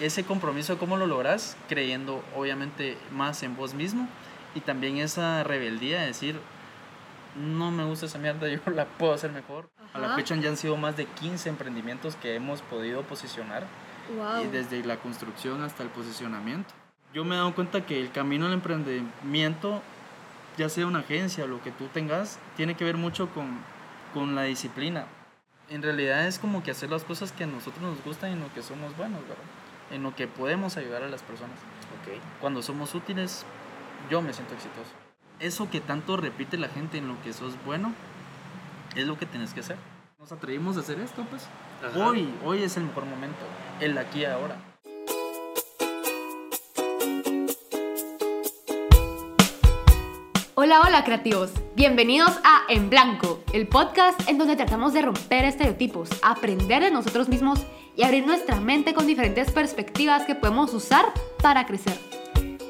ese compromiso, ¿cómo lo logras? Creyendo obviamente más en vos mismo y también esa rebeldía de decir, no me gusta esa mierda, yo la puedo hacer mejor. A la Ajá. fecha ya han sido más de 15 emprendimientos que hemos podido posicionar Wow. y desde la construcción hasta el posicionamiento. Yo me he dado cuenta que el camino al emprendimiento, ya sea una agencia o lo que tú tengas, tiene que ver mucho con, con la disciplina. En realidad es como que hacer las cosas que a nosotros nos gustan y en lo que somos buenos, ¿verdad? En lo que podemos ayudar a las personas. Ok. Cuando somos útiles, yo me siento exitoso. Eso que tanto repite la gente en lo que sos bueno, es lo que tienes que hacer. Nos atrevimos a hacer esto, pues. Ajá. Hoy, hoy es el mejor momento, el aquí y ahora. Hola, hola creativos. Bienvenidos a En Blanco, el podcast en donde tratamos de romper estereotipos, aprender de nosotros mismos y abrir nuestra mente con diferentes perspectivas que podemos usar para crecer.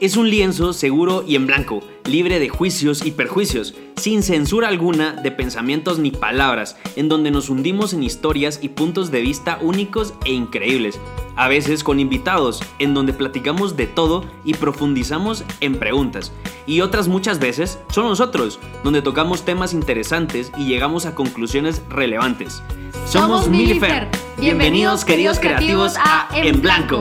Es un lienzo seguro y en blanco, libre de juicios y perjuicios, sin censura alguna de pensamientos ni palabras, en donde nos hundimos en historias y puntos de vista únicos e increíbles, a veces con invitados, en donde platicamos de todo y profundizamos en preguntas, y otras muchas veces son nosotros, donde tocamos temas interesantes y llegamos a conclusiones relevantes. Somos Milifer. Bienvenidos queridos creativos a En Blanco.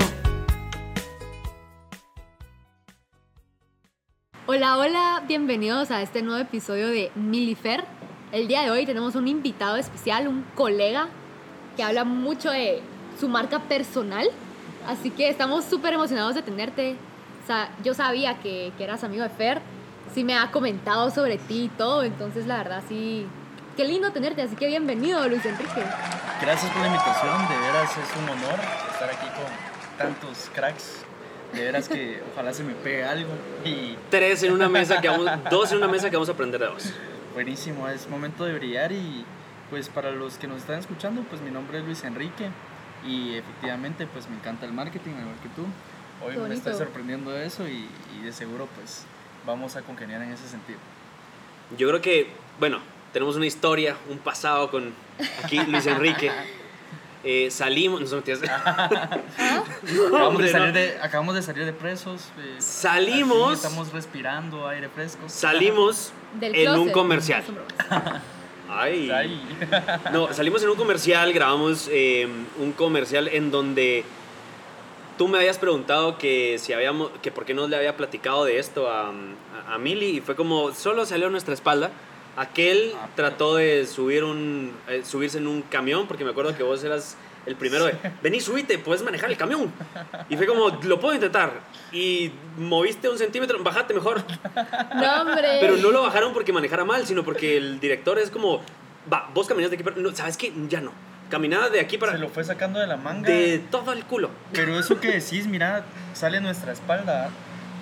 Hola, hola, bienvenidos a este nuevo episodio de Milifer. El día de hoy tenemos un invitado especial, un colega que habla mucho de su marca personal. Así que estamos súper emocionados de tenerte. Yo sabía que, que eras amigo de Fer, sí me ha comentado sobre ti y todo, entonces la verdad sí, qué lindo tenerte, así que bienvenido Luis Enrique. Gracias por la invitación, de veras es un honor estar aquí con tantos cracks. De veras que ojalá se me pegue algo. Y Tres en una mesa que vamos, dos en una mesa que vamos a aprender de dos. buenísimo, es momento de brillar y pues para los que nos están escuchando, pues mi nombre es Luis Enrique y efectivamente pues me encanta el marketing, igual que tú. Hoy me estoy sorprendiendo de eso y, y de seguro pues vamos a congeniar en ese sentido. Yo creo que, bueno, tenemos una historia, un pasado con aquí Luis Enrique. Eh, salimos, no. Acabamos, de salir de, acabamos de salir de presos. eh, Salimos. estamos respirando aire fresco. Salimos Del en un comercial. Ay. Ay. No, salimos en un comercial, grabamos eh, un comercial en donde tú me habías preguntado que si habíamos, que por qué no le había platicado de esto a, a, a Mili y fue como solo salió a nuestra espalda. Aquel Ah, trató de subir un, eh, subirse en un camión porque me acuerdo que vos eras el primero de vení subite, puedes manejar el camión. Y fue como lo puedo intentar y moviste un centímetro, bajate mejor. No, hombre. Pero no lo bajaron porque manejara mal, sino porque el director es como, va, vos caminas de aquí para... No, ¿Sabes qué? Ya no. Caminada de aquí para... Se lo fue sacando de la manga. De todo el culo. Pero eso que decís, mira, sale nuestra espalda.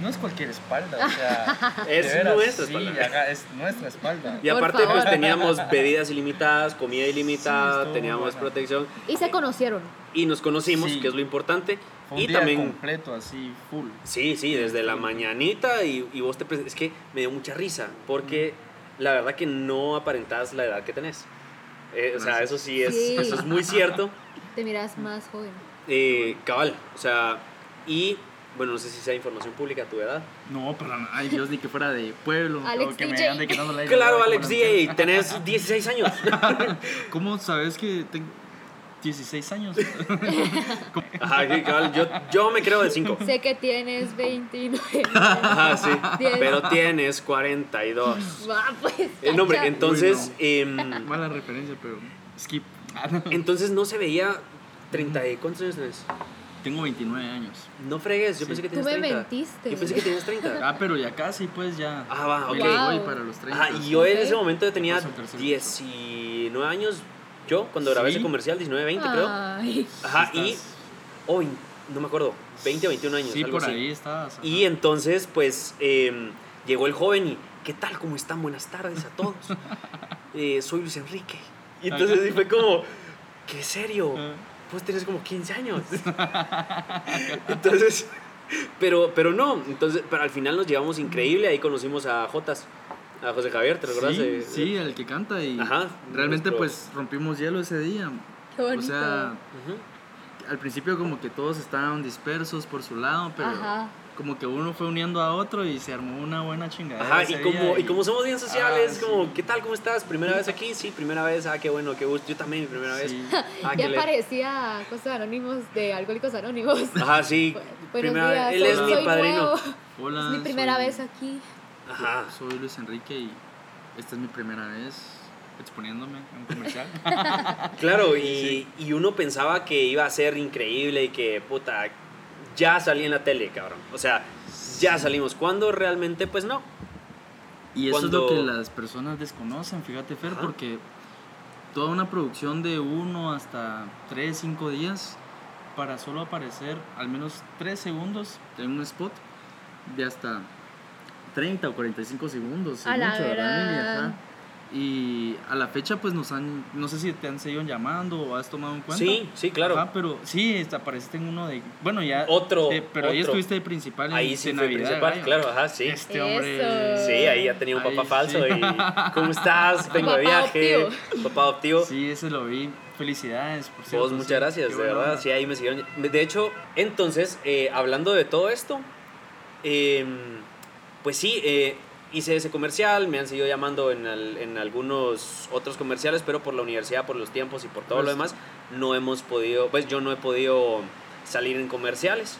No es cualquier espalda, o sea. Es veras, nuestra sí, espalda. ajá, es nuestra espalda. Y aparte pues teníamos bebidas ilimitadas, comida Sí, ilimitada, estuvo teníamos protección Y se conocieron. y nos conocimos, Sí. que es lo importante. Fue un y día también... completo, así, full. Sí, sí, desde la mañanita y, y vos te... Es que me dio mucha risa porque la verdad que no aparentás la edad que tenés. Eh, o sea, eso sí es, Sí. eso es muy cierto. Te miras más joven. Eh, cabal, o sea, y bueno, no sé si sea información pública tu edad. No, para nada. Ay, Dios, ni que fuera de pueblo. Alex o que me DJ. ande quitando la Claro, la- Alex DJ, tenés 16 años. ¿Cómo sabes que tengo 16 años? Ajá, yo, yo me creo de 5. Sé que tienes 29. Ajá, sí. Pero tienes 42. Va, pues. Eh, no, hombre, entonces, Uy, em, Mala referencia, pero skip. entonces no se veía 30 y ¿cuántos años tenés? Tengo 29 años. No fregues, yo Sí. pensé que Tú tenías me 30. mentiste. Yo pensé que tenías 30. Ah, pero ya casi, pues ya. Ah, va, ok. Voy Wow. para los 30. Ajá, y yo en Ok. ese momento tenía Paso al tercer 19 años. Yo, cuando grabé Sí. ese comercial, 19, 20 creo. Ay. Ajá, y. Oh, no me acuerdo. 20 o 21 años. Sí, algo por así. ahí estabas. ajá. Y entonces, pues, eh, llegó el joven y, ¿qué tal? ¿Cómo están? Buenas tardes a todos. Eh, soy Luis Enrique. Y entonces sí fue como, ¿qué serio? Pues tienes como 15 años. entonces, pero, pero no, entonces, pero al final nos llevamos increíble. Ahí conocimos a Jotas, a José Javier, ¿te recuerdas? Sí, de- sí, el que canta y Ajá, realmente nuestro- pues rompimos hielo ese día. Qué bonito. O sea, al principio como que todos estaban dispersos por su lado, pero Ajá. Como que uno fue uniendo a otro y se armó una buena chingadera. Ajá, y como, y como somos bien sociales, Ah, como, sí. ¿qué tal? ¿Cómo estás? ¿Primera vez aquí? Sí, primera vez. Ah, qué bueno, qué gusto. Yo también, mi primera vez. Sí. Ah, ya le- parecía cosas anónimos de Alcohólicos Anónimos. Ajá, sí. Primera días, vez. Él soy, es mi padrino. nuevo. Hola, Es mi primera soy- vez aquí. Ajá. Soy Luis Enrique y esta es mi primera vez exponiéndome en un comercial. Claro, y, y uno pensaba que iba a ser increíble y que, puta, ya salí en la tele, cabrón. O sea, ya salimos. Cuando realmente, pues no. Y eso Cuando- es lo que las personas desconocen, fíjate Fer, Ajá. porque toda una producción de uno hasta 3, 5 días para solo aparecer al menos 3 segundos en un spot de hasta 30 o 45 segundos. A la mucho. Y a la fecha pues nos han, no sé si te han seguido llamando o has tomado en cuenta. Sí, sí, claro. Ajá, pero sí, apareciste en uno de, bueno ya, Otro, pero ahí otro. estuviste de principal en Ahí sí de Navidad, principal, gallo. claro, ajá, sí. Este Eso. hombre... Sí, ahí ya tenía un Ahí papá sí. falso y ¿cómo estás? Vengo de viaje. adoptivo. Papá adoptivo. Sí, ese lo vi. Felicidades, por cierto. Vos, muchas gracias, de verdad. onda. Sí, ahí me siguieron. De hecho, entonces, eh, hablando de todo esto, eh, pues sí, eh, hice ese comercial, me han seguido llamando en, al- en algunos otros comerciales, pero por la universidad, por los tiempos y por todo lo Pues- demás, no hemos podido, pues yo no he podido salir en comerciales.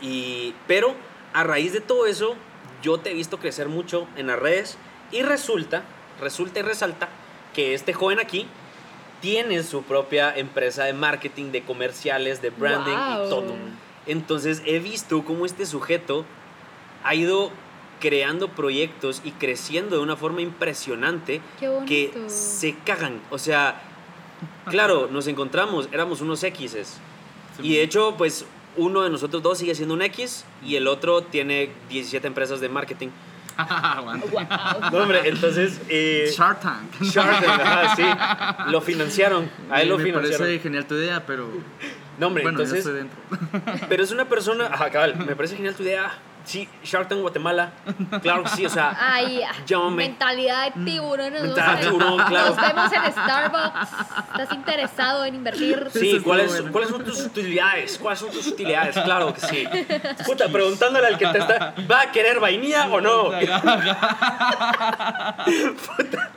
Y, pero a raíz de todo eso, yo te he visto crecer mucho en las redes y resulta, resulta y resalta que este joven aquí tiene su propia empresa de marketing, de comerciales, de branding Wow. y todo. Entonces he visto cómo este sujeto ha ido creando proyectos y creciendo de una forma impresionante Qué bonito. que se cagan. O sea, claro, nos encontramos, éramos unos X's. Y de hecho, pues uno de nosotros dos sigue siendo un X y el otro tiene 17 empresas de marketing. No, hombre, entonces... eh, Shark Tank. Shark Tank, ajá, sí. Lo financiaron. A él lo me financiaron. parece genial tu idea, pero No, hombre, bueno, entonces... ya estoy dentro. Pero es una persona... Ajá, cabal, me parece genial tu idea. Sí, Shark Tank Guatemala. Claro que sí, o sea... Ay, Llámame. mentalidad de tiburón. nos Mentalidad de vemos en- tiburón, claro. Nos vemos en Starbucks. ¿Estás interesado en invertir? Sí, ¿cuáles, bueno. ¿cuáles son tus utilidades? ¿Cuáles son tus utilidades? Claro que sí. Puta, preguntándole al que te está... ¿Va a querer vainilla o no?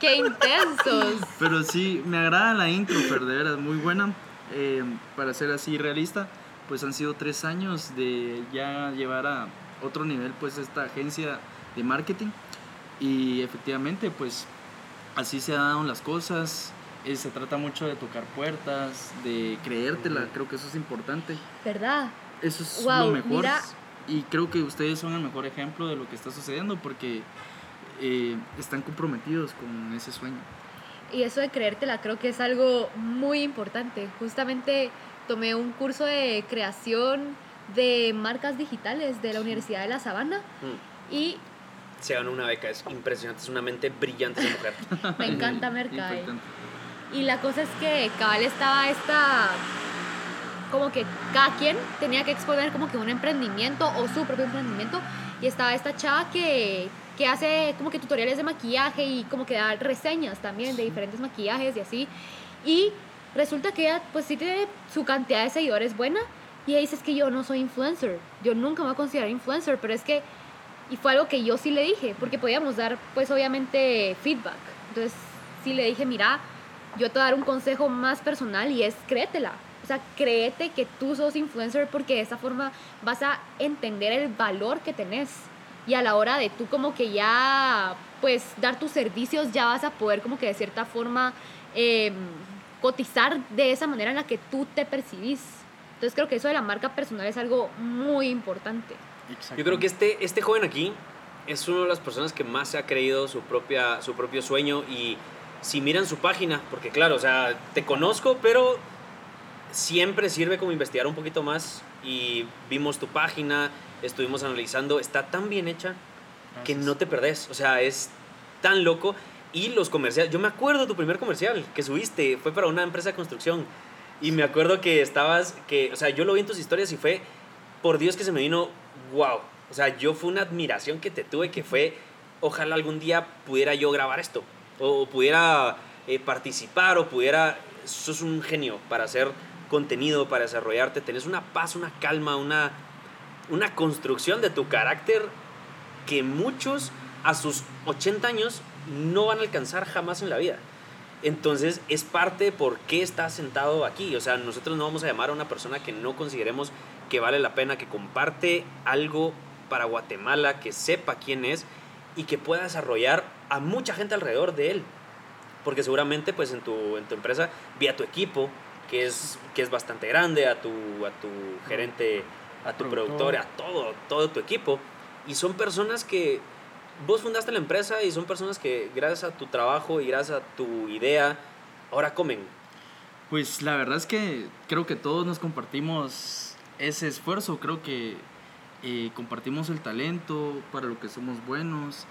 ¡Qué intensos! Pero sí, me agrada la intro, pero de veras, muy buena. Eh, para ser así realista, pues han sido tres años de ya llevar a otro nivel pues esta agencia de marketing. Y efectivamente, pues así se han dado las cosas. Eh, se trata mucho de tocar puertas, de creértela, creo que eso es importante. ¿Verdad? Eso es Wow, lo mejor. mira. Y creo que ustedes son el mejor ejemplo de lo que está sucediendo porque eh, están comprometidos con ese sueño. Y eso de creértela creo que es algo muy importante. Justamente tomé un curso de creación de marcas digitales de la Universidad de La Sabana Mm, y Se ganó una beca, es impresionante, es una mente brillante esa mujer. me encanta Merca. Importante. Y la cosa es que cabal estaba esta, como que cada quien tenía que exponer como que un emprendimiento o su propio emprendimiento. Y estaba esta chava que, que hace como que tutoriales de maquillaje y como que da reseñas también de diferentes maquillajes y así. Y resulta que ella pues sí tiene su cantidad de seguidores buena. Y ella dice es que yo no soy influencer, yo nunca me voy a considerar influencer, pero es que, y fue algo que yo sí le dije, porque podíamos dar pues obviamente feedback. Entonces sí le dije, mira, yo te voy a dar un consejo más personal y es créetela. O sea, créete que tú sos influencer porque de esa forma vas a entender el valor que tenés. Y a la hora de tú como que ya, pues, dar tus servicios, ya vas a poder como que de cierta forma eh, cotizar de esa manera en la que tú te percibís. Entonces creo que eso de la marca personal es algo muy importante. Yo creo que este, este joven aquí es una de las personas que más se ha creído su, propia, su propio sueño y si miran su página, porque claro, o sea, te conozco, pero siempre sirve como investigar un poquito más y vimos tu página, estuvimos analizando, está tan bien hecha que no te perdés, o sea, es tan loco. Y los comerciales, yo me acuerdo de tu primer comercial que subiste, fue para una empresa de construcción y me acuerdo que estabas, que, o sea, yo lo vi en tus historias y fue, por Dios que se me vino, wow, o sea, yo fue una admiración que te tuve que fue, ojalá algún día pudiera yo grabar esto, o pudiera eh, participar, o pudiera, sos un genio para hacer contenido, para desarrollarte, tenés una paz, una calma, una, una construcción de tu carácter que muchos a sus 80 años no van a alcanzar jamás en la vida. Entonces es parte de por qué estás sentado aquí. O sea, nosotros no vamos a llamar a una persona que no consideremos que vale la pena, que comparte algo para Guatemala, que sepa quién es y que pueda desarrollar a mucha gente alrededor de él. Porque seguramente pues en tu, en tu empresa, vía tu equipo, que es, que es bastante grande, a tu, a tu gerente, a tu productor, a todo, todo tu equipo. Y son personas que vos fundaste la empresa y son personas que gracias a tu trabajo y gracias a tu idea, ahora comen. Pues la verdad es que creo que todos nos compartimos ese esfuerzo, creo que eh, compartimos el talento para lo que somos buenos.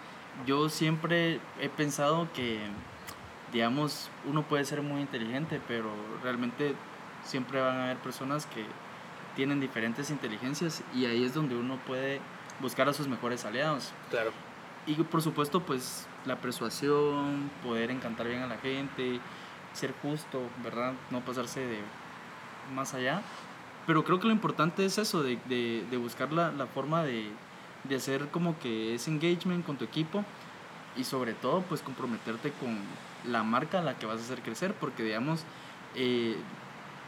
Yo siempre he pensado que, digamos, uno puede ser muy inteligente, pero realmente siempre van a haber personas que tienen diferentes inteligencias y ahí es donde uno puede buscar a sus mejores aliados. Claro. Y por supuesto, pues la persuasión, poder encantar bien a la gente, ser justo, ¿verdad? No pasarse de más allá. Pero creo que lo importante es eso, de, de, de buscar la, la forma de, de, hacer como que ese engagement con tu equipo y sobre todo pues comprometerte con la marca a la que vas a hacer crecer, porque digamos, eh,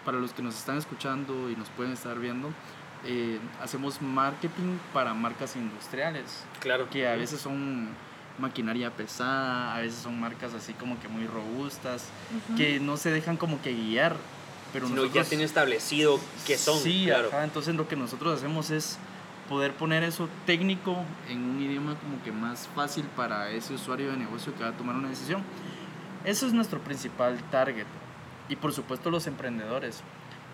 para los que nos están escuchando y nos pueden estar viendo, eh, hacemos marketing para marcas industriales. Claro. Que a veces son maquinaria pesada, a veces son marcas así como que muy robustas, uh -huh. que no se dejan como que guiar. Pero Sino nosotros, ya tienen establecido qué son. Sí, claro. Ajá, entonces lo que nosotros hacemos es poder poner eso técnico en un idioma como que más fácil para ese usuario de negocio que va a tomar una decisión. Eso es nuestro principal target. Y por supuesto los emprendedores.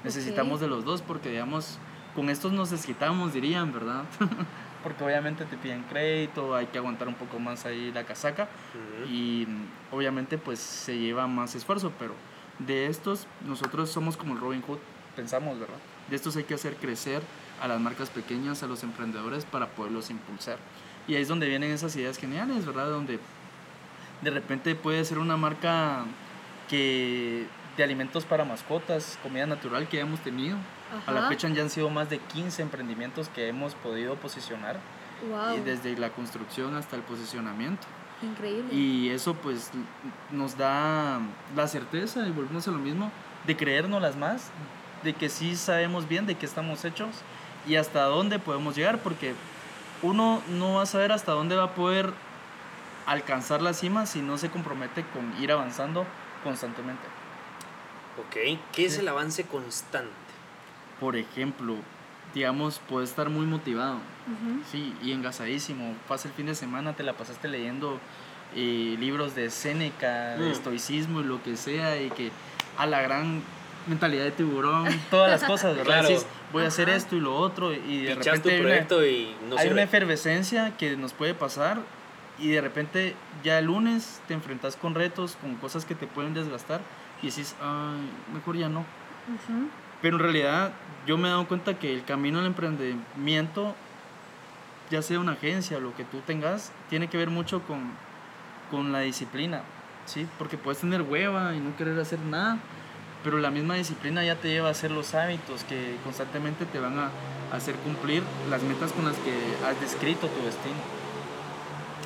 Necesitamos okay. de los dos porque digamos, con estos nos desquitamos, dirían, ¿verdad? porque obviamente te piden crédito, hay que aguantar un poco más ahí la casaca uh -huh. y obviamente pues se lleva más esfuerzo, pero de estos nosotros somos como el Robin Hood, pensamos, ¿verdad? De estos hay que hacer crecer a las marcas pequeñas, a los emprendedores para poderlos impulsar. Y ahí es donde vienen esas ideas geniales, ¿verdad? Donde de repente puede ser una marca que de alimentos para mascotas, comida natural que hemos tenido. Ajá. A la fecha ya han sido más de 15 emprendimientos que hemos podido posicionar. Wow. Y desde la construcción hasta el posicionamiento. Increíble. Y eso pues nos da la certeza, y volvemos a lo mismo, de creérnoslas más, de que sí sabemos bien de qué estamos hechos y hasta dónde podemos llegar, porque uno no va a saber hasta dónde va a poder alcanzar la cima si no se compromete con ir avanzando constantemente. Ok, ¿qué es el avance constante? Por ejemplo, digamos, puedes estar muy motivado, uh -huh. sí, y engasadísimo. Pasa el fin de semana, te la pasaste leyendo eh, libros de Séneca, de mm. estoicismo y lo que sea, y que a la gran mentalidad de tiburón, todas las cosas, ¿verdad? claro. Decís, voy a hacer Ajá. esto y lo otro, y de Pichas repente tu proyecto hay, una, y no hay una efervescencia que nos puede pasar, y de repente ya el lunes te enfrentas con retos, con cosas que te pueden desgastar, y decís, ay, mejor ya no. Uh -huh. Pero en realidad yo me he dado cuenta que el camino al emprendimiento, ya sea una agencia o lo que tú tengas, tiene que ver mucho con, con la disciplina, ¿sí? Porque puedes tener hueva y no querer hacer nada, pero la misma disciplina ya te lleva a hacer los hábitos que constantemente te van a hacer cumplir las metas con las que has descrito tu destino.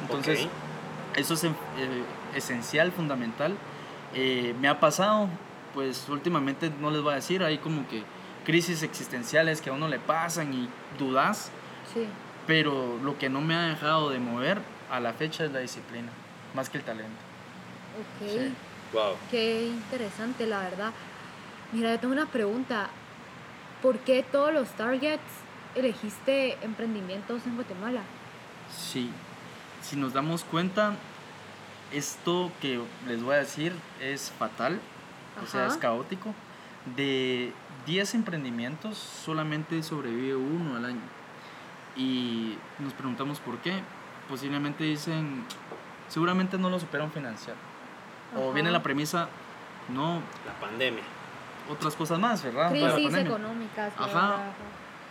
Entonces, okay. eso es eh, esencial, fundamental. Eh, me ha pasado, pues últimamente no les voy a decir, hay como que crisis existenciales que a uno le pasan y dudas, sí. pero lo que no me ha dejado de mover a la fecha es la disciplina, más que el talento. Ok. Sí. Wow. Qué interesante, la verdad. Mira, yo tengo una pregunta. ¿Por qué todos los targets elegiste emprendimientos en Guatemala? Sí, si nos damos cuenta, esto que les voy a decir es fatal, Ajá. o sea, es caótico. De 10 emprendimientos, solamente sobrevive uno al año. Y nos preguntamos por qué. Posiblemente dicen, seguramente no lo superan financiar. Ajá. O viene la premisa, no. La pandemia. Otras cosas más, ¿verdad? Crisis económicas. Ajá.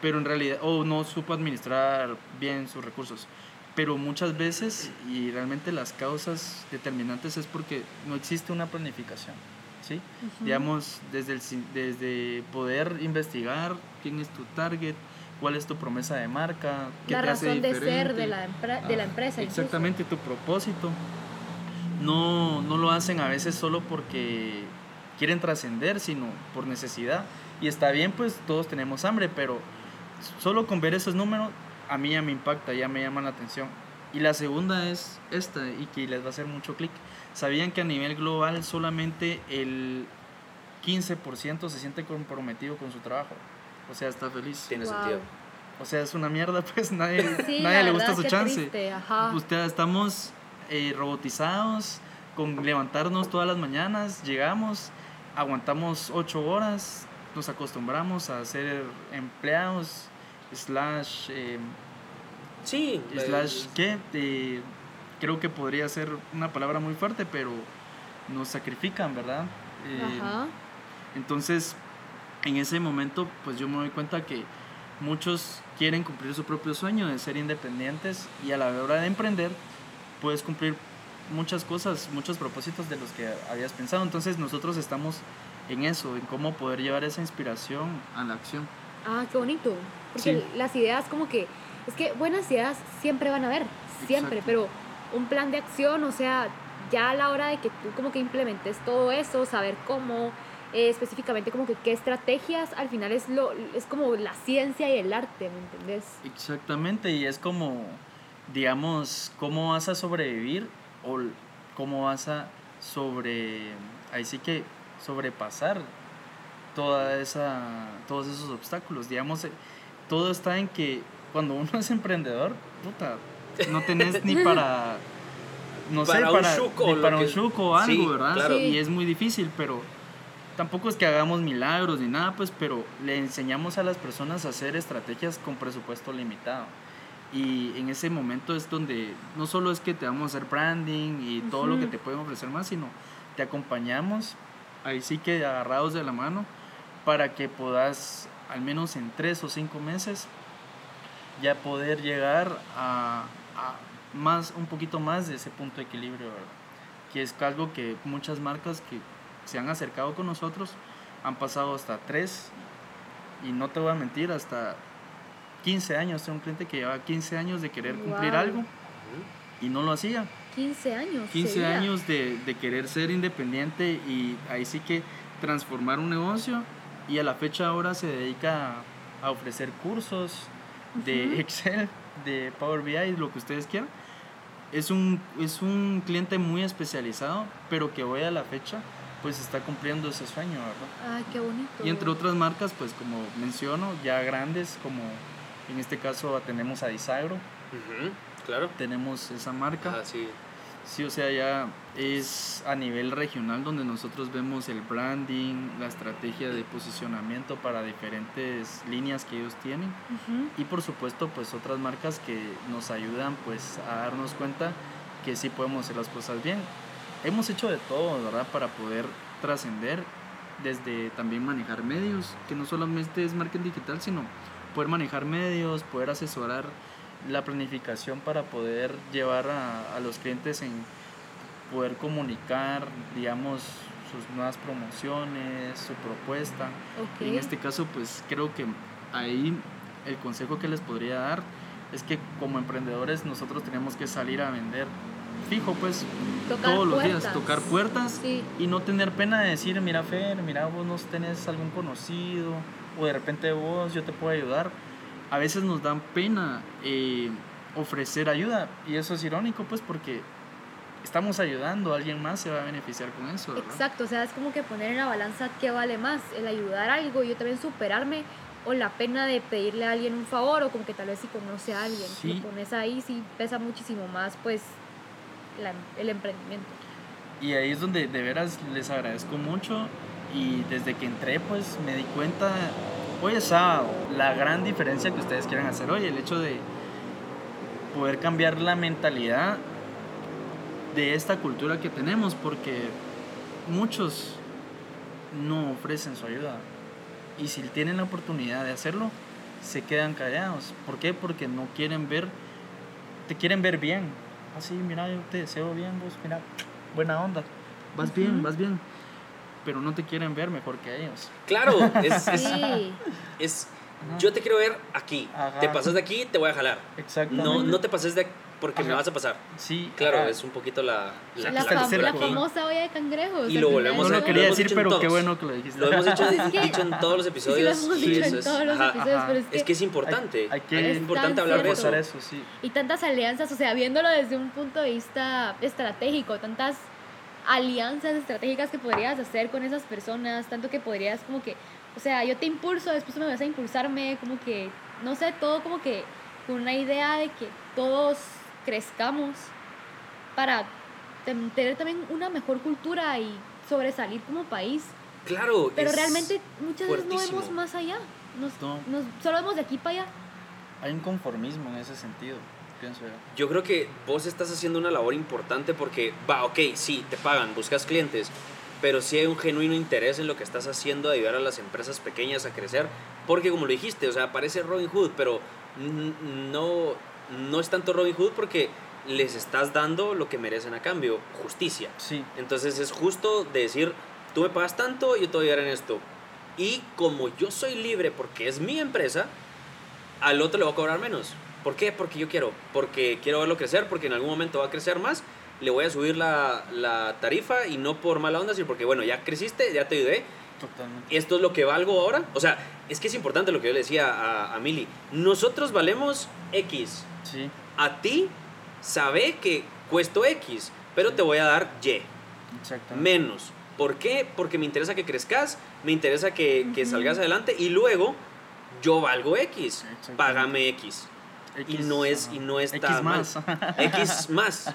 Pero en realidad, o no supo administrar bien sus recursos pero muchas veces y realmente las causas determinantes es porque no existe una planificación. ¿Sí? Digamos, desde, el, desde poder investigar quién es tu target, cuál es tu promesa de marca, qué La te hace razón de ser de la, empre- de la Ah, empresa. incluso. Exactamente, tu propósito. No, no lo hacen a veces solo porque quieren trascender, sino por necesidad. Y está bien, pues todos tenemos hambre, pero solo con ver esos números a mí ya me impacta, ya me llama la atención. Y la segunda es esta, y que les va a hacer mucho clic. ¿Sabían que a nivel global solamente el 15% se siente comprometido con su trabajo? O sea, está feliz. Tiene Wow. sentido. O sea, es una mierda, pues nadie, Sí, nadie le gusta verdad, su chance. triste, ajá. Usted, estamos eh, robotizados, con levantarnos todas las mañanas, llegamos, aguantamos ocho horas, nos acostumbramos a ser empleados, slash, eh, Sí. slash, ¿qué? Eh, creo que podría ser una palabra muy fuerte, pero nos sacrifican, ¿verdad? Eh, Ajá. entonces, en ese momento, pues yo me doy cuenta que muchos quieren cumplir su propio sueño de ser independientes y a la hora de emprender puedes cumplir muchas cosas, muchos propósitos de los que habías pensado. Entonces nosotros estamos en eso, en cómo poder llevar esa inspiración a la acción. Ah, qué bonito. Porque Sí. las ideas como que, es que buenas ideas siempre van a haber, siempre, Exacto. pero un plan de acción, o sea, ya a la hora de que tú como que implementes todo eso, saber cómo, eh, específicamente como que qué estrategias, al final es, lo, es como la ciencia y el arte, ¿me entendés? Exactamente, y es como, digamos, cómo vas a sobrevivir o cómo vas a sobre, ahí sí que sobrepasar toda esa, todos esos obstáculos. Digamos, eh, todo está en que cuando uno es emprendedor, puta, no tenés ni para, no Para sé, un para, shuko, ni para un shuko o algo, Sí, ¿verdad? claro. Sí. Y es muy difícil, pero tampoco es que hagamos milagros ni nada, pues, pero le enseñamos a las personas a hacer estrategias con presupuesto limitado. Y en ese momento es donde no solo es que te vamos a hacer branding y todo lo que te pueden ofrecer más, sino te acompañamos, ahí sí que agarrados de la mano, para que puedas, al menos en tres o cinco meses, ya poder llegar a más, un poquito más de ese punto de equilibrio, ¿verdad? que es algo que muchas marcas que se han acercado con nosotros han pasado hasta tres, y no te voy a mentir, hasta 15 años. Tengo un cliente que lleva 15 años de querer cumplir Wow. algo y no lo hacía. 15 años. 15 sería. años de, de querer ser independiente y ahí sí que transformar un negocio y a la fecha ahora se dedica a, a ofrecer cursos de. Excel, de Power BI, lo que ustedes quieran. Es un, es un cliente muy especializado, pero que hoy a la fecha pues está cumpliendo ese sueño, ¿verdad? Ay, qué bonito. Y entre otras marcas, pues como menciono, ya grandes, como en este caso tenemos a Disagro, Claro. tenemos esa marca. Ah, sí. Sí, o sea, ya es a nivel regional donde nosotros vemos el branding, la estrategia de posicionamiento para diferentes líneas que ellos tienen y por supuesto pues otras marcas que nos ayudan pues a darnos cuenta que sí podemos hacer las cosas bien. Hemos hecho de todo, ¿verdad? Para poder trascender desde también manejar medios, que no solamente es marketing digital, sino poder manejar medios, poder asesorar la planificación para poder llevar a, a los clientes en poder comunicar, digamos, sus nuevas promociones, su propuesta. Ok. En este caso, pues creo que ahí el consejo que les podría dar es que como emprendedores nosotros tenemos que salir a vender fijo, pues Tocar todos los días, puertas. tocar puertas Sí. y no tener pena de decir, mira Fer, mira vos no tenés algún conocido o de repente vos yo te puedo ayudar. A veces nos dan pena eh, ofrecer ayuda y eso es irónico pues porque estamos ayudando, alguien más se va a beneficiar con eso. ¿verdad? Exacto, o sea, es como que poner en la balanza qué vale más, el ayudar a algo y yo también superarme o la pena de pedirle a alguien un favor o como que tal vez si conoce a alguien, si Sí. lo pones ahí sí pesa muchísimo más pues la- el emprendimiento. Y ahí es donde de veras les agradezco mucho y desde que entré pues me di cuenta, hoy es sábado, la gran diferencia que ustedes quieren hacer hoy, el hecho de poder cambiar la mentalidad de esta cultura que tenemos porque muchos no ofrecen su ayuda y si tienen la oportunidad de hacerlo se quedan callados. ¿Por qué? Porque no quieren ver, te quieren ver bien. Así, mira, yo te deseo bien, vos, mira, buena onda, vas bien, vas bien. pero no te quieren ver mejor que ellos. Claro, es, es, Sí. es- Ajá. yo te quiero ver aquí. Ajá. Te pasas de aquí, te voy a jalar. Exactamente. No, no te pases de porque me vas a pasar. Sí, Claro, ajá. es un poquito la, la, La, fam- la famosa olla de cangrejos. Y lo volvemos No a- lo lo quería hemos decir, pero qué todos. bueno que lo dijiste. Lo hemos dicho, Es que- dicho en todos los Sí, sí, lo episodios. hemos dicho eso en es- todos los ajá. episodios, Ajá. pero es que, Es que es importante. Hay- hay que- es importante tan hablar de eso. Sí. y tantas alianzas, o sea, viéndolo desde un punto de vista estratégico, tantas alianzas estratégicas que podrías hacer con esas personas, tanto que podrías como que, o sea, yo te impulso, después tú me vas a impulsarme, como que, no sé, todo como que con una idea de que todos crezcamos para tener también una mejor cultura y sobresalir como país. Claro. Pero es realmente muchas veces no fuertísimo. vemos más allá. Nos, No. nos- solo vemos de aquí para allá. Hay un conformismo en ese sentido, pienso yo. Yo creo que vos estás haciendo una labor importante porque, va, ok, sí, te pagan, buscas clientes, pero sí hay un genuino interés en lo que estás haciendo de ayudar a las empresas pequeñas a crecer, porque como lo dijiste, o sea, parece Robin Hood, pero no, no es tanto Robin Hood porque les estás dando lo que merecen a cambio, justicia. Sí, Entonces es justo de decir, tú me pagas tanto, yo te voy a dar en esto. Y como yo soy libre porque es mi empresa, al otro le voy a cobrar menos. ¿Por qué? Porque yo quiero. Porque quiero verlo crecer, porque en algún momento va a crecer más. Le voy a subir la, la tarifa y no por mala onda, sino porque, bueno, ya creciste, ya te ayudé. Totalmente. Esto es lo que valgo ahora. O sea, es que es importante lo que yo le decía a, a Mili. Nosotros valemos X. Sí, A ti, sabe que cuesto X, pero te voy a dar Y exactamente. menos. ¿Por qué? Porque me interesa que crezcas, me interesa que, salgas adelante y luego yo valgo X, págame X. Y no es, y no está X mal. más. X más.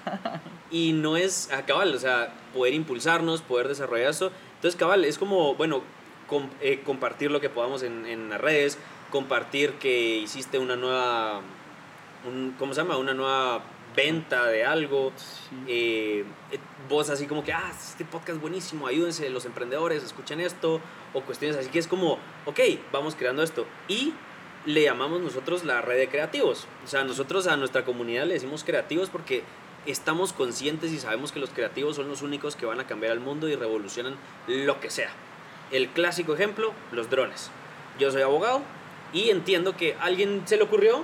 Y no es, ah, cabal, o sea, poder impulsarnos, poder desarrollar eso. Entonces, cabal, es como, bueno, com- eh, compartir lo que podamos en, en las redes, compartir que hiciste una nueva, un, ¿cómo se llama? Una nueva venta de algo. Sí. Eh, eh, vos así como que, ah, este podcast es buenísimo, ayúdense los emprendedores, escuchen esto, o cuestiones así que es como, ok, vamos creando esto. Y le llamamos nosotros la red de creativos. O sea, nosotros a nuestra comunidad le decimos creativos porque estamos conscientes y sabemos que los creativos son los únicos que van a cambiar el mundo y revolucionan lo que sea. El clásico ejemplo, los drones. Yo soy abogado y entiendo que a alguien se le ocurrió,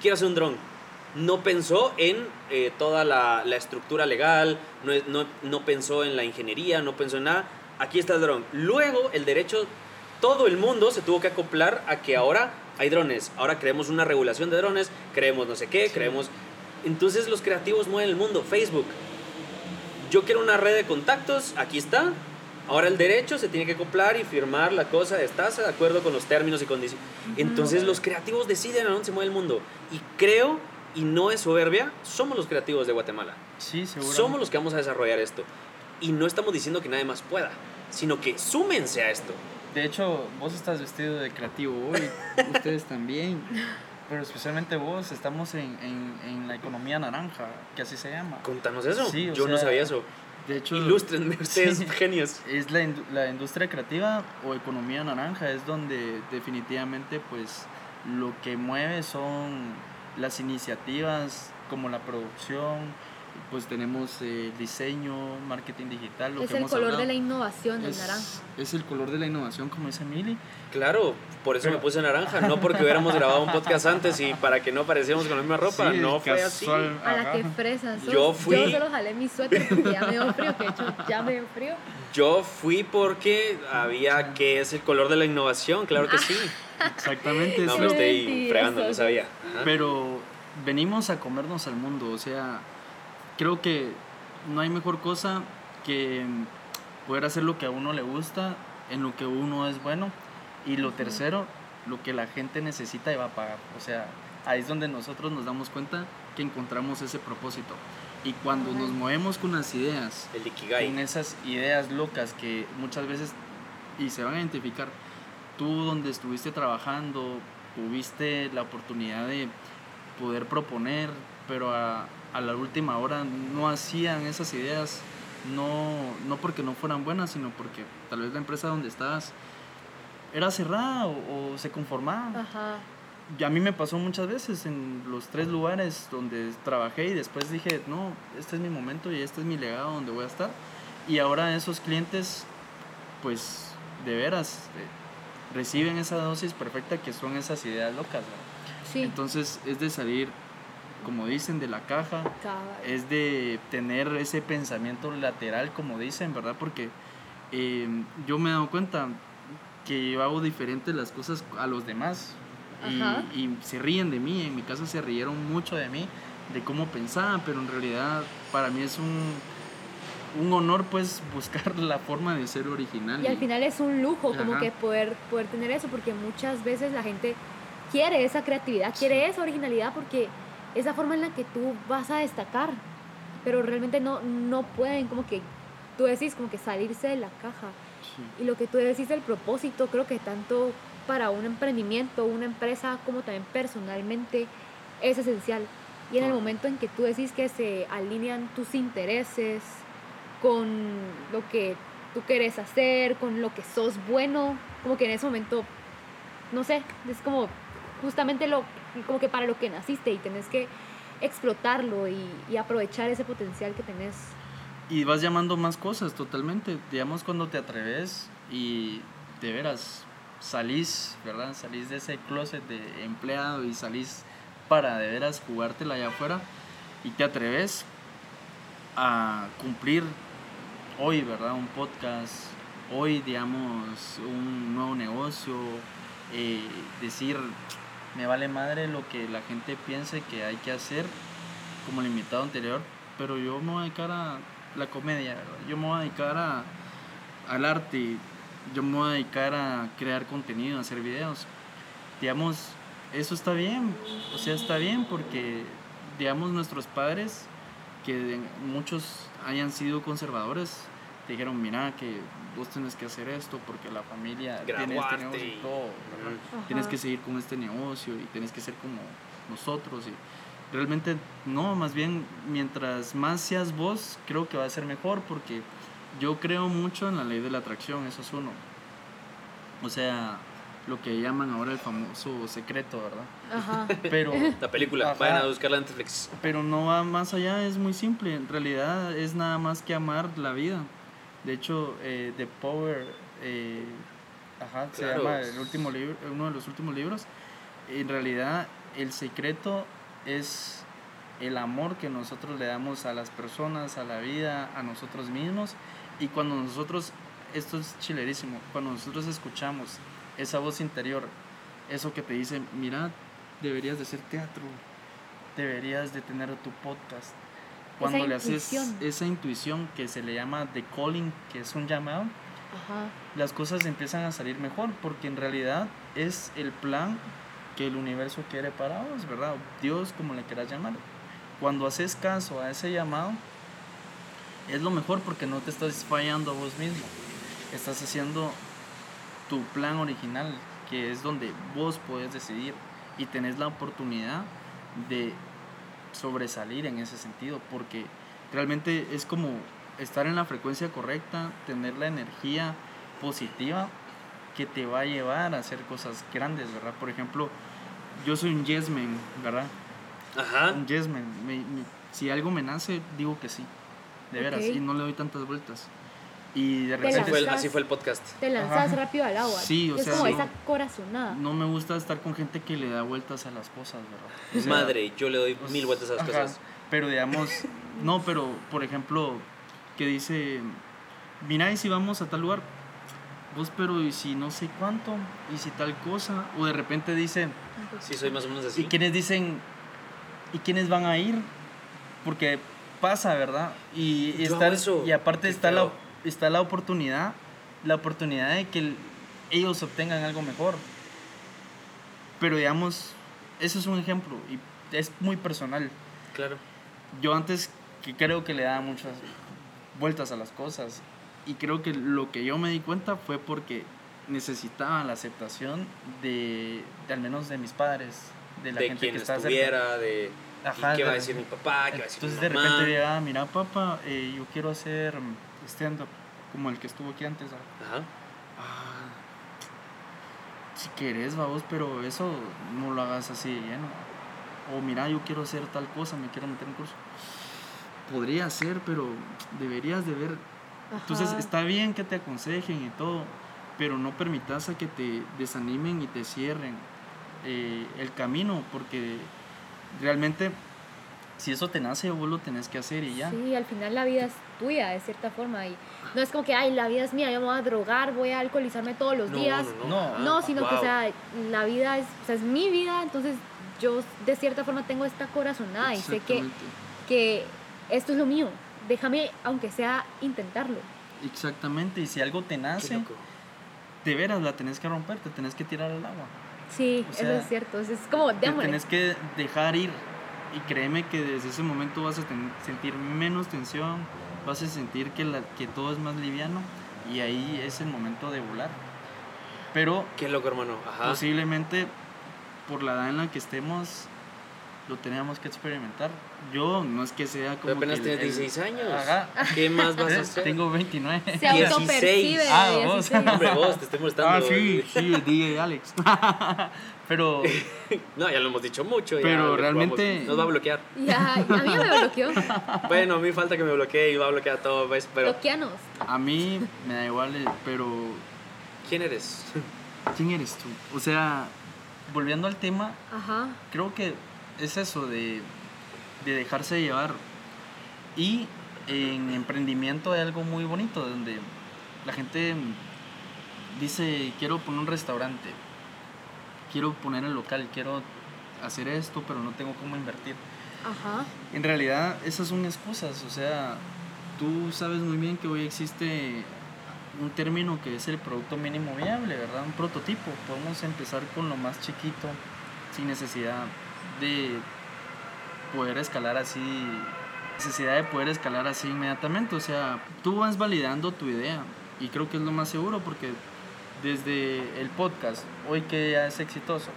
quiero hacer un dron. No pensó en eh, toda la, la estructura legal, no, es- no, no pensó en la ingeniería, no pensó en nada. Aquí está el dron. Luego el derecho, todo el mundo se tuvo que acoplar a que ahora hay drones. Ahora creemos una regulación de drones, creemos no sé qué, creemos... Entonces los creativos mueven el mundo. Facebook. Yo quiero una red de contactos, aquí está. Ahora el derecho se tiene que acoplar y firmar la cosa, estás de acuerdo con los términos y condiciones. Entonces los creativos deciden a dónde se mueve el mundo. Y creo, y no es soberbia, somos los creativos de Guatemala. Sí, seguro. Somos los que vamos a desarrollar esto. Y no estamos diciendo que nadie más pueda, sino que súmense a esto. De hecho, vos estás vestido de creativo hoy. Ustedes también. Pero especialmente vos, estamos en, en, en la economía naranja, que así se llama. Contanos eso. Sí, Yo no sabía eso. De hecho, Ilústrenme ustedes, Sí. genios. es la, la industria creativa o economía naranja, es donde definitivamente pues lo que mueve son las iniciativas como la producción, pues tenemos eh, diseño, marketing digital, lo es que el hemos color hablado. de la innovación es, naranja. es el color de la innovación, como dice Mili. Claro, por eso Pero- me puse naranja, no porque hubiéramos grabado un podcast antes y para que no pareciéramos con la misma ropa, Sí, no fue así. A la ajá. que fresa sos. Yo fui- Yo solo jalé mi suéter porque ya me dio frío, que de hecho ya me dio frío. Yo fui porque había que es el color de la innovación, claro que sí. Exactamente. No, me estoy fregando, no sabía. Ajá. Pero venimos a comernos al mundo, o sea, creo que no hay mejor cosa que poder hacer lo que a uno le gusta, en lo que uno es bueno, y lo tercero, lo que la gente necesita y va a pagar. O sea, ahí es donde nosotros nos damos cuenta que encontramos ese propósito. Y cuando nos movemos con las ideas, El con esas ideas locas que muchas veces y se van a identificar tú donde estuviste trabajando tuviste la oportunidad de poder proponer pero a, a la última hora no hacían esas ideas no no porque no fueran buenas sino porque tal vez la empresa donde estabas era cerrada o, o se conformaba Ajá. y a mí me pasó muchas veces en los tres lugares donde trabajé y después dije, no, este es mi momento y este es mi legado donde voy a estar. Y ahora esos clientes pues de veras eh, reciben esa dosis perfecta que son esas ideas locas. ¿verdad? Sí. Entonces es de salir, como dicen, de la caja, Cabal. es de tener ese pensamiento lateral, como dicen, ¿verdad? Porque eh, yo me he dado cuenta que yo hago diferente las cosas a los demás y, y se ríen de mí, en mi caso se rieron mucho de mí, de cómo pensaba, pero en realidad para mí es un, un honor pues buscar la forma de ser original. Y al final es un lujo como Ajá. que poder, poder tener eso, porque muchas veces la gente quiere esa creatividad, quiere esa originalidad, porque es la forma en la que tú vas a destacar, pero realmente no, no pueden como que, tú decís, como que salirse de la caja. Sí. Y lo que tú decís del propósito, creo que tanto para un emprendimiento, una empresa, como también personalmente, es esencial. Y en el momento en que tú decís que se alinean tus intereses con lo que tú quieres hacer, con lo que sos bueno, como que en ese momento, no sé, es como justamente lo, como que para lo que naciste y tenés que explotarlo y, y aprovechar ese potencial que tenés. Y vas llamando más cosas totalmente. Digamos cuando te atreves y de veras salís, ¿verdad? Salís de ese closet de empleado y salís para de veras jugártela allá afuera y te atreves a cumplir hoy, ¿verdad? Un podcast, hoy, digamos, un nuevo negocio, eh, decir, me vale madre lo que la gente piense que hay que hacer, como el invitado anterior, pero yo me voy a dedicar a la comedia, yo me voy a dedicar a, al arte, yo me voy a dedicar a crear contenido, hacer videos. Digamos, eso está bien, o sea, está bien porque, digamos, nuestros padres, que muchos hayan sido conservadores, dijeron, mira, que vos tenés que hacer esto porque la familia tiene este negocio y todo, tienes que seguir con este negocio y tienes que ser como nosotros y realmente no, más bien mientras más seas vos, creo que va a ser mejor porque yo creo mucho en la ley de la atracción, eso es uno. O sea, lo que llaman ahora el famoso secreto, ¿verdad? Ajá. Pero La película, Ajá. vayan a buscarla en Netflix. pero no va más allá, es muy simple. En realidad es nada más que amar la vida. De hecho, eh, The Power, eh, ajá, se llama el último libro, uno de los últimos libros. En realidad, el secreto es el amor que nosotros le damos a las personas, a la vida, a nosotros mismos. Y cuando nosotros, esto es chilerísimo, cuando nosotros escuchamos esa voz interior, eso que te dice, mira, deberías de hacer teatro, deberías de tener tu podcast. Cuando le haces esa intuición que se le llama the calling, que es un llamado, Ajá. las cosas empiezan a salir mejor, porque en realidad es el plan que el universo quiere para vos, ¿verdad? Dios, como le quieras llamar. Cuando haces caso a ese llamado, es lo mejor porque no te estás fallando a vos mismo. Estás haciendo tu plan original, que es donde vos podés decidir y tenés la oportunidad de sobresalir en ese sentido, porque realmente es como estar en la frecuencia correcta, tener la energía positiva que te va a llevar a hacer cosas grandes, ¿verdad? Por ejemplo, yo soy un yes man, ¿verdad? Ajá. Un yes man. Me- me- si algo me nace, digo que sí, de veras, y no le doy tantas vueltas. Y de Así repente fue, el, lanzas. así fue el podcast. Te lanzas Ajá. rápido al agua. Sí, o es sea, como sí. esa corazonada. no me gusta estar con gente que le da vueltas a las cosas, ¿verdad? O sea, Madre, yo le doy pues, mil vueltas a las ajá, cosas. Pero digamos, no, pero por ejemplo, que dice, mira, y si vamos a tal lugar, vos, pero y si no sé cuánto, y si tal cosa, o de repente dice, Sí, soy más o menos así. y quienes dicen, ¿y quiénes van a ir? Porque pasa, ¿verdad? Y, está, y aparte está la. Está la oportunidad, la oportunidad de que el- ellos obtengan algo mejor. Pero digamos, eso es un ejemplo y es muy personal. Claro. Yo antes que creo que le daba muchas vueltas a las cosas y creo que lo que yo me di cuenta fue porque necesitaba la aceptación de, de al menos de mis padres, de la de gente quien que cerca. estuviera, de ¿y Ajá, qué va a de- decir mi papá, qué va a decir Entonces mi de mamá. repente llegaba, mira papá, eh, yo quiero hacer stand-up como el que estuvo aquí antes. ¿verdad? Ajá. Ah, si querés, vamos, pero eso no lo hagas así de lleno. O mira, yo quiero hacer tal cosa, me quiero meter en curso. Podría ser, pero deberías de ver Entonces está bien que te aconsejen y todo, pero no permitas a que te desanimen y te cierren eh, el camino, porque realmente si eso te nace, vos lo tenés que hacer y ya. Sí, al final la vida es tuya, de cierta forma. Y no es como que, ay, la vida es mía, yo me voy a drogar, voy a alcoholizarme todos los No, días. no, No. No, sino que, o wow. sea, la vida es, o sea, es mi vida, entonces yo de cierta forma tengo esta corazonada y sé que, que esto es lo mío. Déjame, aunque sea, intentarlo. Exactamente, y si algo te nace, de veras la tenés que romper, te tenés que tirar al agua. Sí, O eso sea, es cierto. Es, es como, Te tenés que dejar ir. Y créeme que desde ese momento vas a sentir menos tensión, vas a sentir que, la, que todo es más liviano y ahí es el momento de volar. Pero Qué loco, hermano. Ajá. posiblemente por la edad en la que estemos lo teníamos que experimentar. Yo no es que sea como Pero apenas que tienes el- 16 años. Ajá. ¿Qué más vas a hacer? Tengo 29. Se 16. autopercibe. Ah, de vos. 16. Hombre, vos, te estoy molestando. Ah, sí, sí, el DJ Alex. Pero No, ya lo hemos dicho mucho. ya Pero lo realmente-. Nos va a bloquear. Ya, a mí ya me bloqueó. Bueno, a mí falta que me bloquee y va a bloquear todo, ¿ves? Pero, Bloqueanos. a mí me da igual, eh, pero ¿quién eres? ¿quién eres tú? O sea, volviendo al tema, Ajá. creo que es eso de, de dejarse llevar. Y en emprendimiento hay algo muy bonito, donde la gente dice, quiero poner un restaurante, quiero poner el local, quiero hacer esto, pero no tengo cómo invertir. Ajá. En realidad esas son excusas, o sea, tú sabes muy bien que hoy existe un término que es el producto mínimo viable, ¿verdad? Un prototipo. Podemos empezar con lo más chiquito, sin necesidad de poder escalar así, necesidad de poder escalar así inmediatamente. O sea, tú vas validando tu idea y creo que es lo más seguro porque desde el podcast, hoy que ya es exitoso,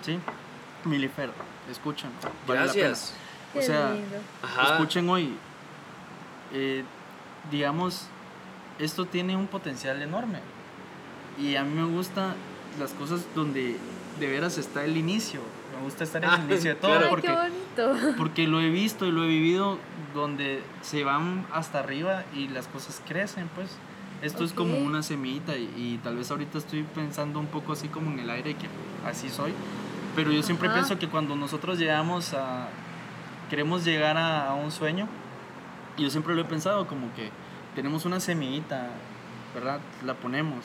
¿sí? Milifer, escuchan. vale la pena. Gracias. O sea, escuchen hoy, eh, digamos, esto tiene un potencial enorme. Y a mí me gusta las cosas donde de veras está el inicio. Me gusta estar en Ah, el inicio de todo. Ay, porque, qué bonito. porque lo he visto y lo he vivido donde se van hasta arriba y las cosas crecen, pues. Esto es como una semillita y, y tal vez ahorita estoy pensando un poco así como en el aire, que así soy. Pero yo siempre Ajá. pienso que cuando nosotros llegamos a, queremos llegar a, a un sueño, y yo siempre lo he pensado como que tenemos una semillita, ¿verdad? La ponemos.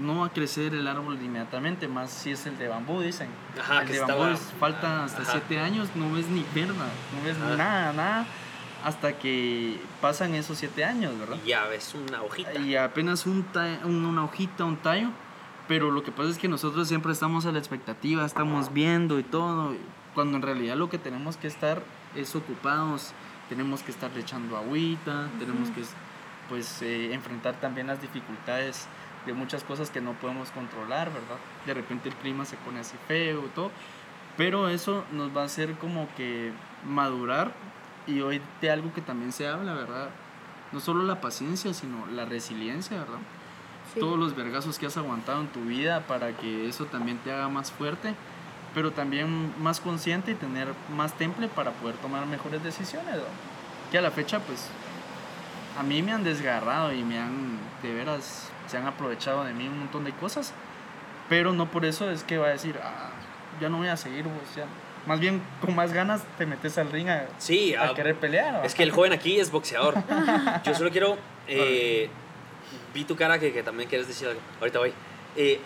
No va a crecer el árbol inmediatamente, más si es el de bambú, dicen. Ajá, el que de estaba- bambú es- falta hasta Ajá. siete años, no ves ni verga, no ves Ajá. nada, nada, hasta que pasan esos siete años, ¿verdad? Y ya ves una hojita. Y apenas un ta- un- una hojita, un tallo. Pero lo que pasa es que nosotros siempre estamos a la expectativa, estamos viendo y todo. Cuando en realidad lo que tenemos que estar es ocupados, tenemos que estar echando agüita, tenemos que pues eh, enfrentar también las dificultades de muchas cosas que no podemos controlar, ¿verdad? De repente el clima se pone así feo y todo. Pero eso nos va a hacer como que madurar y hoy de algo que también se habla, ¿verdad? No solo la paciencia, sino la resiliencia, ¿verdad? Sí. Todos los vergazos que has aguantado en tu vida para que eso también te haga más fuerte, pero también más consciente y tener más temple para poder tomar mejores decisiones, ¿verdad? Que a la fecha, pues, a mí me han desgarrado y me han, de veras, se han aprovechado de mí un montón de cosas, pero no por eso es que va a decir, ah, ya no voy a seguir, vos, ya. Más bien, con más ganas te metes al ring a, Sí, a ah, querer pelear. ¿va? es que el joven aquí es boxeador. Yo solo quiero. eh, vi tu cara que, que también quieres decir algo. Ahorita voy. Eh,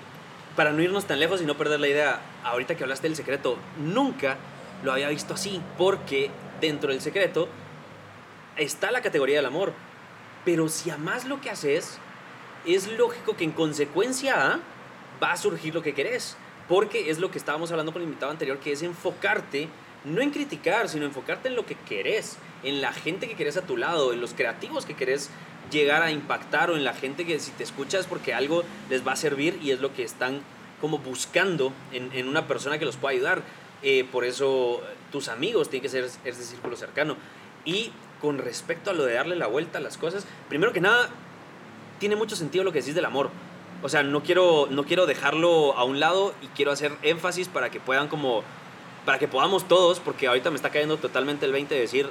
para no irnos tan lejos y no perder la idea, ahorita que hablaste del secreto, nunca lo había visto así, porque dentro del secreto está la categoría del amor. Pero si amas lo que haces, es lógico que en consecuencia va a surgir lo que querés. Porque es lo que estábamos hablando con el invitado anterior, que es enfocarte, no en criticar, sino enfocarte en lo que querés, en la gente que querés a tu lado, en los creativos que querés llegar a impactar o en la gente que si te escuchas porque algo les va a servir y es lo que están como buscando en, una persona que los pueda ayudar. Eh, por eso tus amigos tienen que ser ese círculo cercano. Y con respecto a lo de darle la vuelta a las cosas, primero que nada, tiene mucho sentido lo que decís del amor. O sea, no quiero, no quiero dejarlo a un lado y quiero hacer énfasis para que puedan como, para que podamos todos, porque ahorita me está cayendo totalmente el 20 de decir,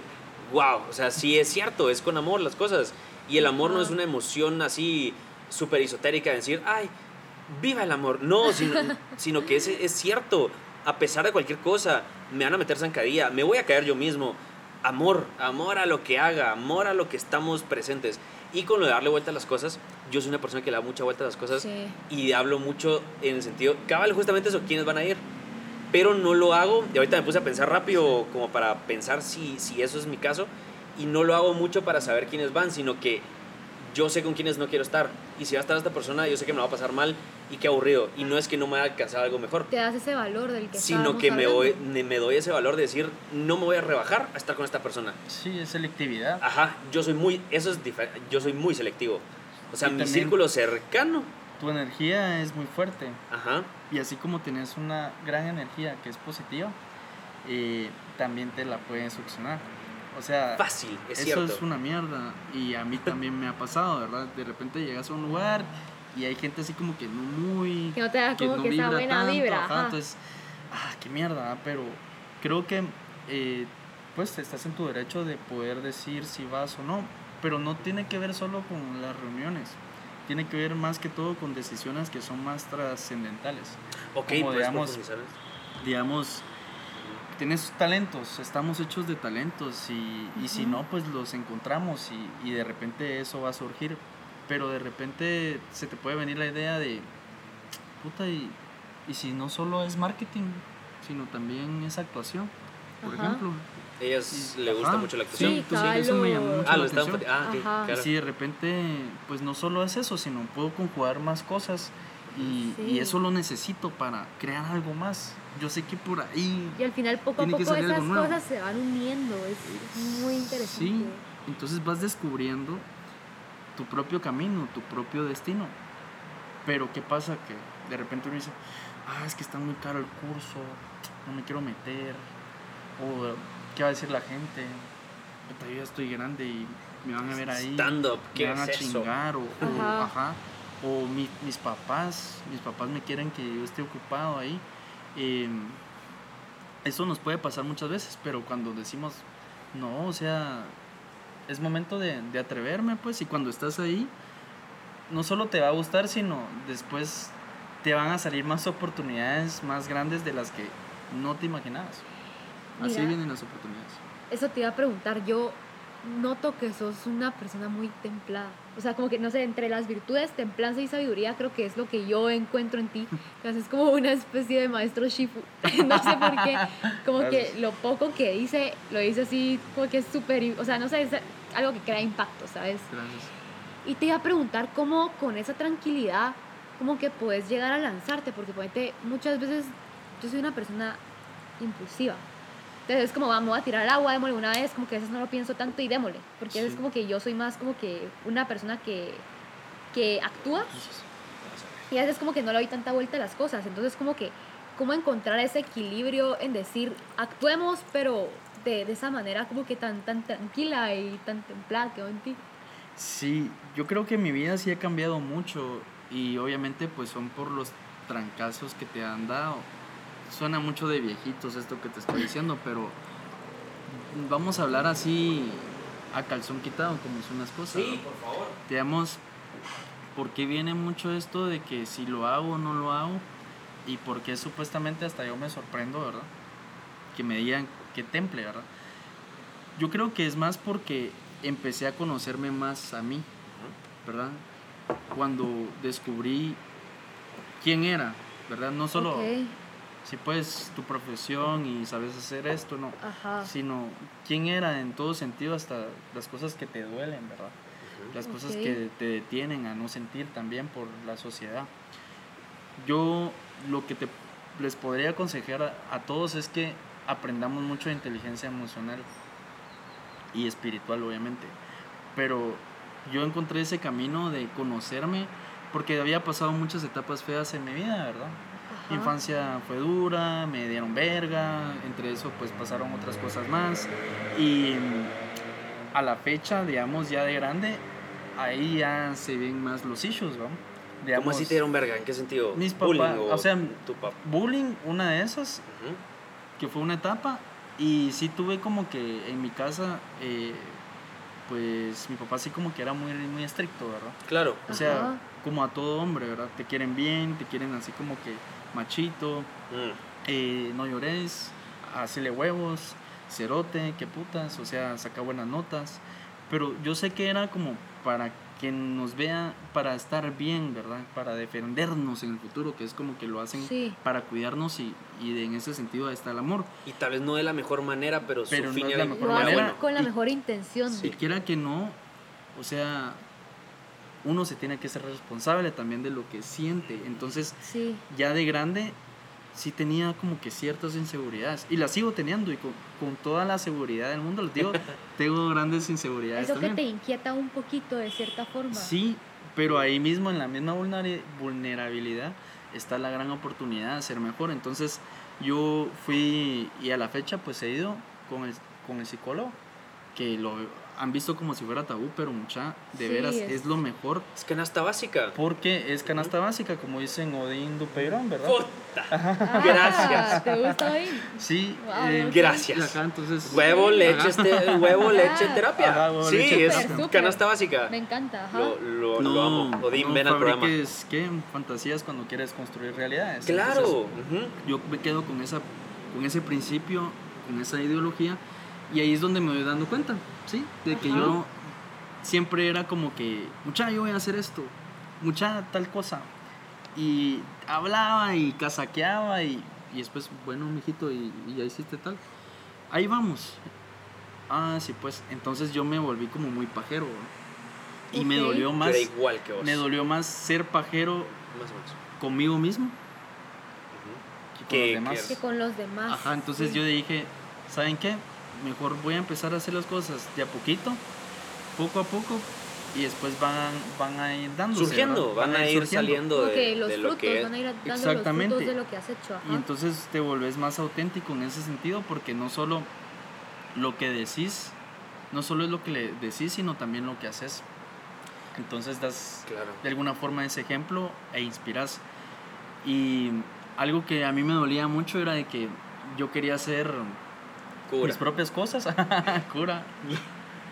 wow, o sea, sí es cierto, es con amor las cosas. Y el amor no es una emoción así súper esotérica de decir, ay, viva el amor. No, sino, sino que es, es cierto. A pesar de cualquier cosa, me van a meter zancadilla, me voy a caer yo mismo. Amor, amor a lo que haga, amor a lo que estamos presentes. Y con lo de darle vuelta a las cosas, yo soy una persona que le da mucha vuelta a las cosas Sí. y hablo mucho en el sentido, cabal, justamente eso, quiénes van a ir. Pero no lo hago, y ahorita me puse a pensar rápido como para pensar si, si eso es mi caso, y no lo hago mucho para saber quiénes van, sino que yo sé con quiénes no quiero estar. Y si va a estar esta persona, yo sé que me va a pasar mal y qué aburrido. Y no es que no me vaya a alcanzar algo mejor, Te das ese valor del que sino que me doy, me doy ese valor de decir, no me voy a rebajar a estar con esta persona. Sí, es selectividad. Ajá, yo soy muy, eso es yo soy muy selectivo. O sea, Y mi círculo cercano, Tu energía es muy fuerte. ajá, Y así como tienes una gran energía que es positiva, eh, también te la pueden succionar. O sea, fácil, es eso cierto. es una mierda. Y a mí también me ha pasado, ¿verdad? De repente llegas a un lugar y hay gente así como que no muy... Que no te da como que esa vibra buena tanto, vibra. ajá. Entonces, ah, qué mierda, ¿ah? pero creo que eh, pues estás en tu derecho de poder decir si vas o no, pero no tiene que ver solo con las reuniones, tiene que ver más que todo con decisiones que son más trascendentales. Ok, como pues. Digamos, tienes talentos, estamos hechos de talentos y, y si no, pues los encontramos y, y de repente eso va a surgir, pero de repente se te puede venir la idea de, puta, y, y si no solo es marketing, sino también es actuación, por Ajá. ejemplo. ellas le gusta ajá, mucho la Sí, actuación. Sí, entonces eso me llamó mucho ah, la atención. ah, Ajá. claro. Y si de repente, pues no solo es eso, sino puedo conjugar más cosas y, eso lo necesito para crear algo más. Yo sé que por ahí Y al final poco a poco esas cosas se van uniendo. Es, es muy interesante. Sí, entonces vas descubriendo tu propio camino, tu propio destino. Pero ¿qué pasa? Que de repente uno dice, ah, es que está muy caro el curso, no me quiero meter. O, ¿qué va a decir la gente? Yo ya estoy grande y me van a ver ahí. Stand-up, me ¿qué van a es eso? chingar. O, o, Ajá. ajá, o mi- mis papás, mis papás me quieren que yo esté ocupado ahí. Em, eso nos puede pasar muchas veces, pero cuando decimos, no, o sea, es momento de, de atreverme, pues, y cuando estás ahí, no solo te va a gustar, sino después te van a salir más oportunidades más grandes de las que no te imaginabas. Así Mira. vienen las oportunidades. Eso te iba a preguntar. Yo noto que sos una persona muy templada. O sea, como que, no sé, entre las virtudes, templanza y sabiduría, creo que es lo que yo encuentro en ti. Que haces como una especie de maestro Shifu. no sé por qué. Como que lo poco que dice, lo dice así, como que es súper. O sea, no sé, es algo que crea impacto, ¿sabes? Gracias. Y te iba a preguntar cómo con esa tranquilidad, como que puedes llegar a lanzarte, porque ponete, muchas veces yo soy una persona impulsiva. Entonces es como, vamos a tirar agua, démosle una vez, como que a veces no lo pienso tanto y démosle. Porque a veces Sí. como que yo soy más como que una persona que, que actúa y a veces como que no le doy tanta vuelta a las cosas. Entonces como que, cómo encontrar ese equilibrio en decir, actuemos, pero de, de esa manera como que tan, tan tranquila y tan templada que en ti. Sí, yo creo que mi vida sí ha cambiado mucho y obviamente pues son por los trancazos que te han dado. Suena mucho de viejitos esto que te estoy diciendo, pero vamos a hablar así a calzón quitado como son las cosas. Sí, ¿no? por favor. Digamos, ¿por qué viene mucho esto de que si lo hago o no lo hago? Y por qué supuestamente hasta yo me sorprendo, ¿verdad? Que me digan que temple, ¿verdad? Yo creo que es más porque empecé a conocerme más a mí, ¿verdad? Cuando descubrí quién era, ¿verdad? No solo si puedes tu profesión y sabes hacer esto, no, Ajá. sino quién era en todo sentido, hasta las cosas que te duelen, ¿verdad? Las cosas que te detienen a no sentir también por la sociedad. Yo lo que te, les podría aconsejar a, a todos es que aprendamos mucho de inteligencia emocional y espiritual, obviamente. Pero yo encontré ese camino de conocerme porque había pasado muchas etapas feas en mi vida, ¿verdad? Mi infancia fue dura, me dieron verga, entre eso pues pasaron otras cosas más y mm, a la fecha, digamos, ya de grande, ahí ya se ven más los issues, ¿no? ¿Cómo Digamos, así te dieron verga? ¿En qué sentido? Mis Bullying papás, o sea, tu papá. bullying, una de esas, Ujú. que fue una etapa, y sí tuve como que en mi casa, eh, pues mi papá sí como que era muy, muy estricto, ¿verdad? Claro. O sea, Ajá. Como a todo hombre, ¿verdad? Te quieren bien, te quieren así como que machito, Mm. eh, no llores, hacele huevos, cerote, qué putas, o sea, saca buenas notas. Pero yo sé que era como para que nos vea, para estar bien, ¿verdad? Para defendernos en el futuro, que es como que lo hacen Sí. para cuidarnos y, y de- en ese sentido está el amor. Y tal vez no de la mejor manera, pero, Pero su no fin es la mejor Lo era hacen manera. bueno. con la Y- mejor intención. Y quiera que no, o sea, uno se tiene que ser responsable también de lo que siente. Entonces, Sí. ya de grande sí tenía como que ciertas inseguridades y las sigo teniendo y con, con toda la seguridad del mundo les digo tengo grandes inseguridades Eso que también te inquieta un poquito de cierta forma. sí pero ahí mismo en la misma vulnera- vulnerabilidad está la gran oportunidad de ser mejor entonces yo fui y a la fecha pues he ido con el, con el psicólogo que lo han visto como si fuera tabú pero mucha de Sí, veras es- es lo mejor Es canasta básica. porque es canasta básica como dicen Odín Dupeirón verdad Puta. Ah, Gracias. ¿Te gusta hoy? Sí, Wow, eh. Gracias. y acá entonces Huevo, leche, Ajá. este, huevo, leche, terapia. Ajá, huevo, sí, leche, es. Súper. canasta básica. Me encanta, ajá. Lo, lo, No, lo amo. Odín, no ven al programa. ¿qué? fantasías cuando quieres construir realidades. Claro. Entonces, ujú. yo me quedo con esa con ese principio, con esa ideología y ahí es donde me voy dando cuenta, ¿sí? De que Ajá. yo siempre era como que, mucha, yo voy a hacer esto, mucha tal cosa. Y hablaba y casaqueaba y, y después, bueno, mijito, y, y ya hiciste tal. Ahí vamos. Ah, sí, pues. Entonces yo me volví como muy pajero. ¿no? Y me dolió más. era igual que vos. Me dolió más ser pajero Más o menos. conmigo mismo Ujú. que con Que- los demás. Que con los demás. Ajá, entonces sí. yo dije, ¿saben qué? Mejor voy a empezar a hacer las cosas de a poquito, poco a poco, y después van, van a ir dándose. Surgiendo, van a ir surgiendo. saliendo de, que los de lo frutos que van a ir dando los Exactamente. frutos de lo que has hecho. Ajá. Y entonces te volvés más auténtico en ese sentido, porque no solo lo que decís, no solo es lo que le decís, sino también lo que haces. Entonces das Claro. de alguna forma ese ejemplo e inspiras. Y algo que a mí me dolía mucho era de que yo quería hacer Cura. mis propias cosas, cura.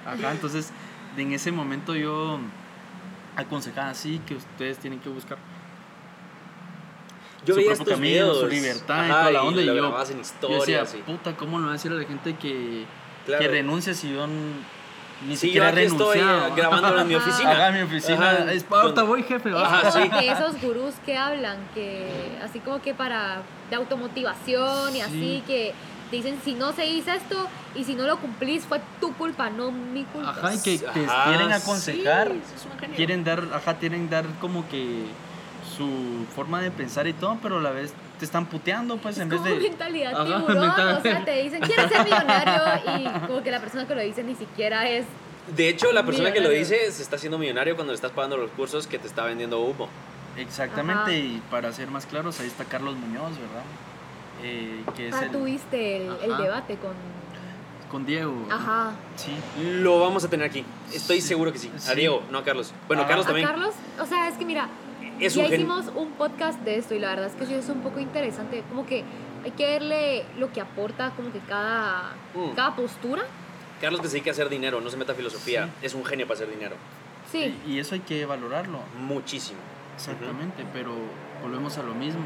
Ajá, entonces en ese momento yo aconsejaba así que ustedes tienen que buscar Yo su veía propio estos camino, videos. su libertad y Ajá, toda la onda, y lo yo- en Yo decía, y- puta, ¿cómo le voy a decir a la gente que, Claro. que renuncie si yo ni Sí, yo siquiera aquí estoy eh, grabándolo en mi oficina. Haga mi oficina. Ajá, es, ahorita donde- voy, jefe. Ajá, Es como sí. que esos gurús que hablan, que así como que para de automotivación y Sí. así, que te dicen si no se hizo esto y si no lo cumplís fue tu culpa, no mi culpa. Ajá, y que te Ajá, quieren sí, aconsejar, genio. quieren dar, ajá, quieren dar como que su forma de pensar y todo, pero a la vez te están puteando, pues, Es en vez como de... mentalidad Ajá, tiburón, mental- o sea, te dicen quieres ser millonario y como que la persona que lo dice ni siquiera es De hecho, la persona que lo dice se está haciendo millonario cuando le estás pagando los cursos que te está vendiendo humo. Exactamente, Ajá. y para ser más claros, ahí está Carlos Muñoz, ¿verdad? Eh, que es ah, el- tuviste el, el Ajá. debate con con Diego. ajá Sí. Lo vamos a tener aquí. Estoy Sí, seguro que sí. A sí. Diego, no a Carlos. Bueno, Ah. Carlos a también. Carlos o sea es que mira Es ya un hicimos un podcast de esto y la verdad es que sí es un poco interesante como que hay que verle lo que aporta como que cada Mm. cada postura Carlos que se dedica a hacer dinero, no se meta a filosofía. Sí. Es un genio para hacer dinero. sí Y, y eso hay que valorarlo. Muchísimo. Exactamente, pero volvemos a lo mismo.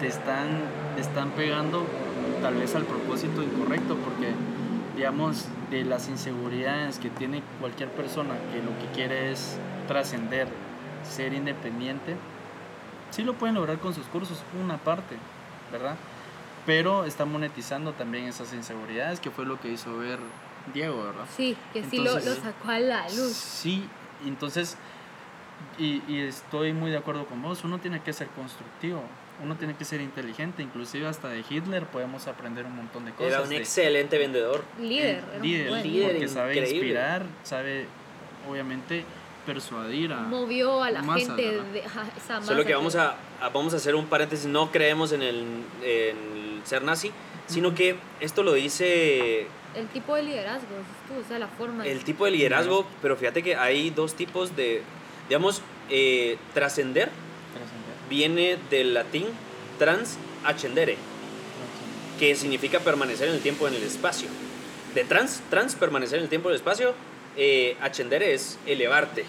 Te están, te están pegando tal vez al propósito incorrecto, porque, digamos, de las inseguridades que tiene cualquier persona que lo que quiere es trascender, ser independiente, sí lo pueden lograr con sus cursos, una parte, ¿verdad? Pero está monetizando también esas inseguridades, que fue lo que hizo ver Diego, ¿verdad? sí que sí lo, sacó a la luz Sí, entonces, y, y estoy muy de acuerdo con vos, uno tiene que ser constructivo, uno tiene que ser inteligente, inclusive hasta de Hitler podemos aprender un montón de cosas. Era un de- excelente vendedor. líder eh, era un líder, buen líder. porque sabe increíble. inspirar, sabe, obviamente, persuadir a... movió a la gente ¿verdad? de esa Solo masa que vamos a, a- vamos a hacer un paréntesis. No creemos en el, en el ser nazi, sino que esto lo dice el tipo de liderazgo tú, o sea la forma el tipo de liderazgo, pero fíjate que hay dos tipos de, digamos, eh, trascender. Viene del latín trans ascendere, que significa permanecer en el tiempo en el espacio. De trans, trans, permanecer en el tiempo y el espacio, eh, es elevarte.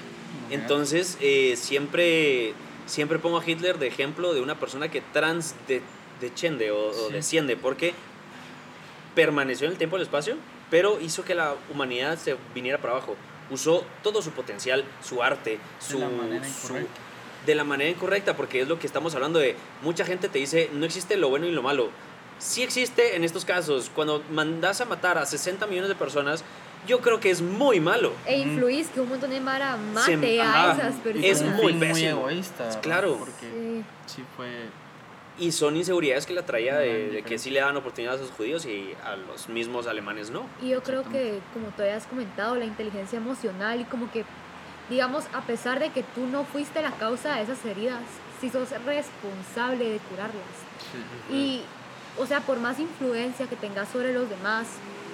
Entonces, eh, siempre, siempre pongo a Hitler de ejemplo de una persona que trans de, desciende o, o Sí. desciende, porque permaneció en el tiempo y el espacio, pero hizo que la humanidad se viniera para abajo. Usó todo su potencial, su arte, su, su-. De la manera incorrecta, porque es lo que estamos hablando de. Mucha gente te dice, no existe lo bueno y lo malo. Sí existe en estos casos. Cuando mandas a matar a 60 millones de personas, yo creo que es muy malo. E influís que un montón de Mara Se- mate ajá, a esas personas. es muy pésimo. egoísta. Claro. Porque Sí. sí fue. Y son inseguridades que la traía de, de que sí le dan oportunidades a los judíos y a los mismos alemanes no. Y yo creo que, como tú habías comentado, la inteligencia emocional y como que, digamos, a pesar de que tú no fuiste la causa de esas heridas, sí sos responsable de curarlas. Sí. Y, o sea, por más influencia que tengas sobre los demás,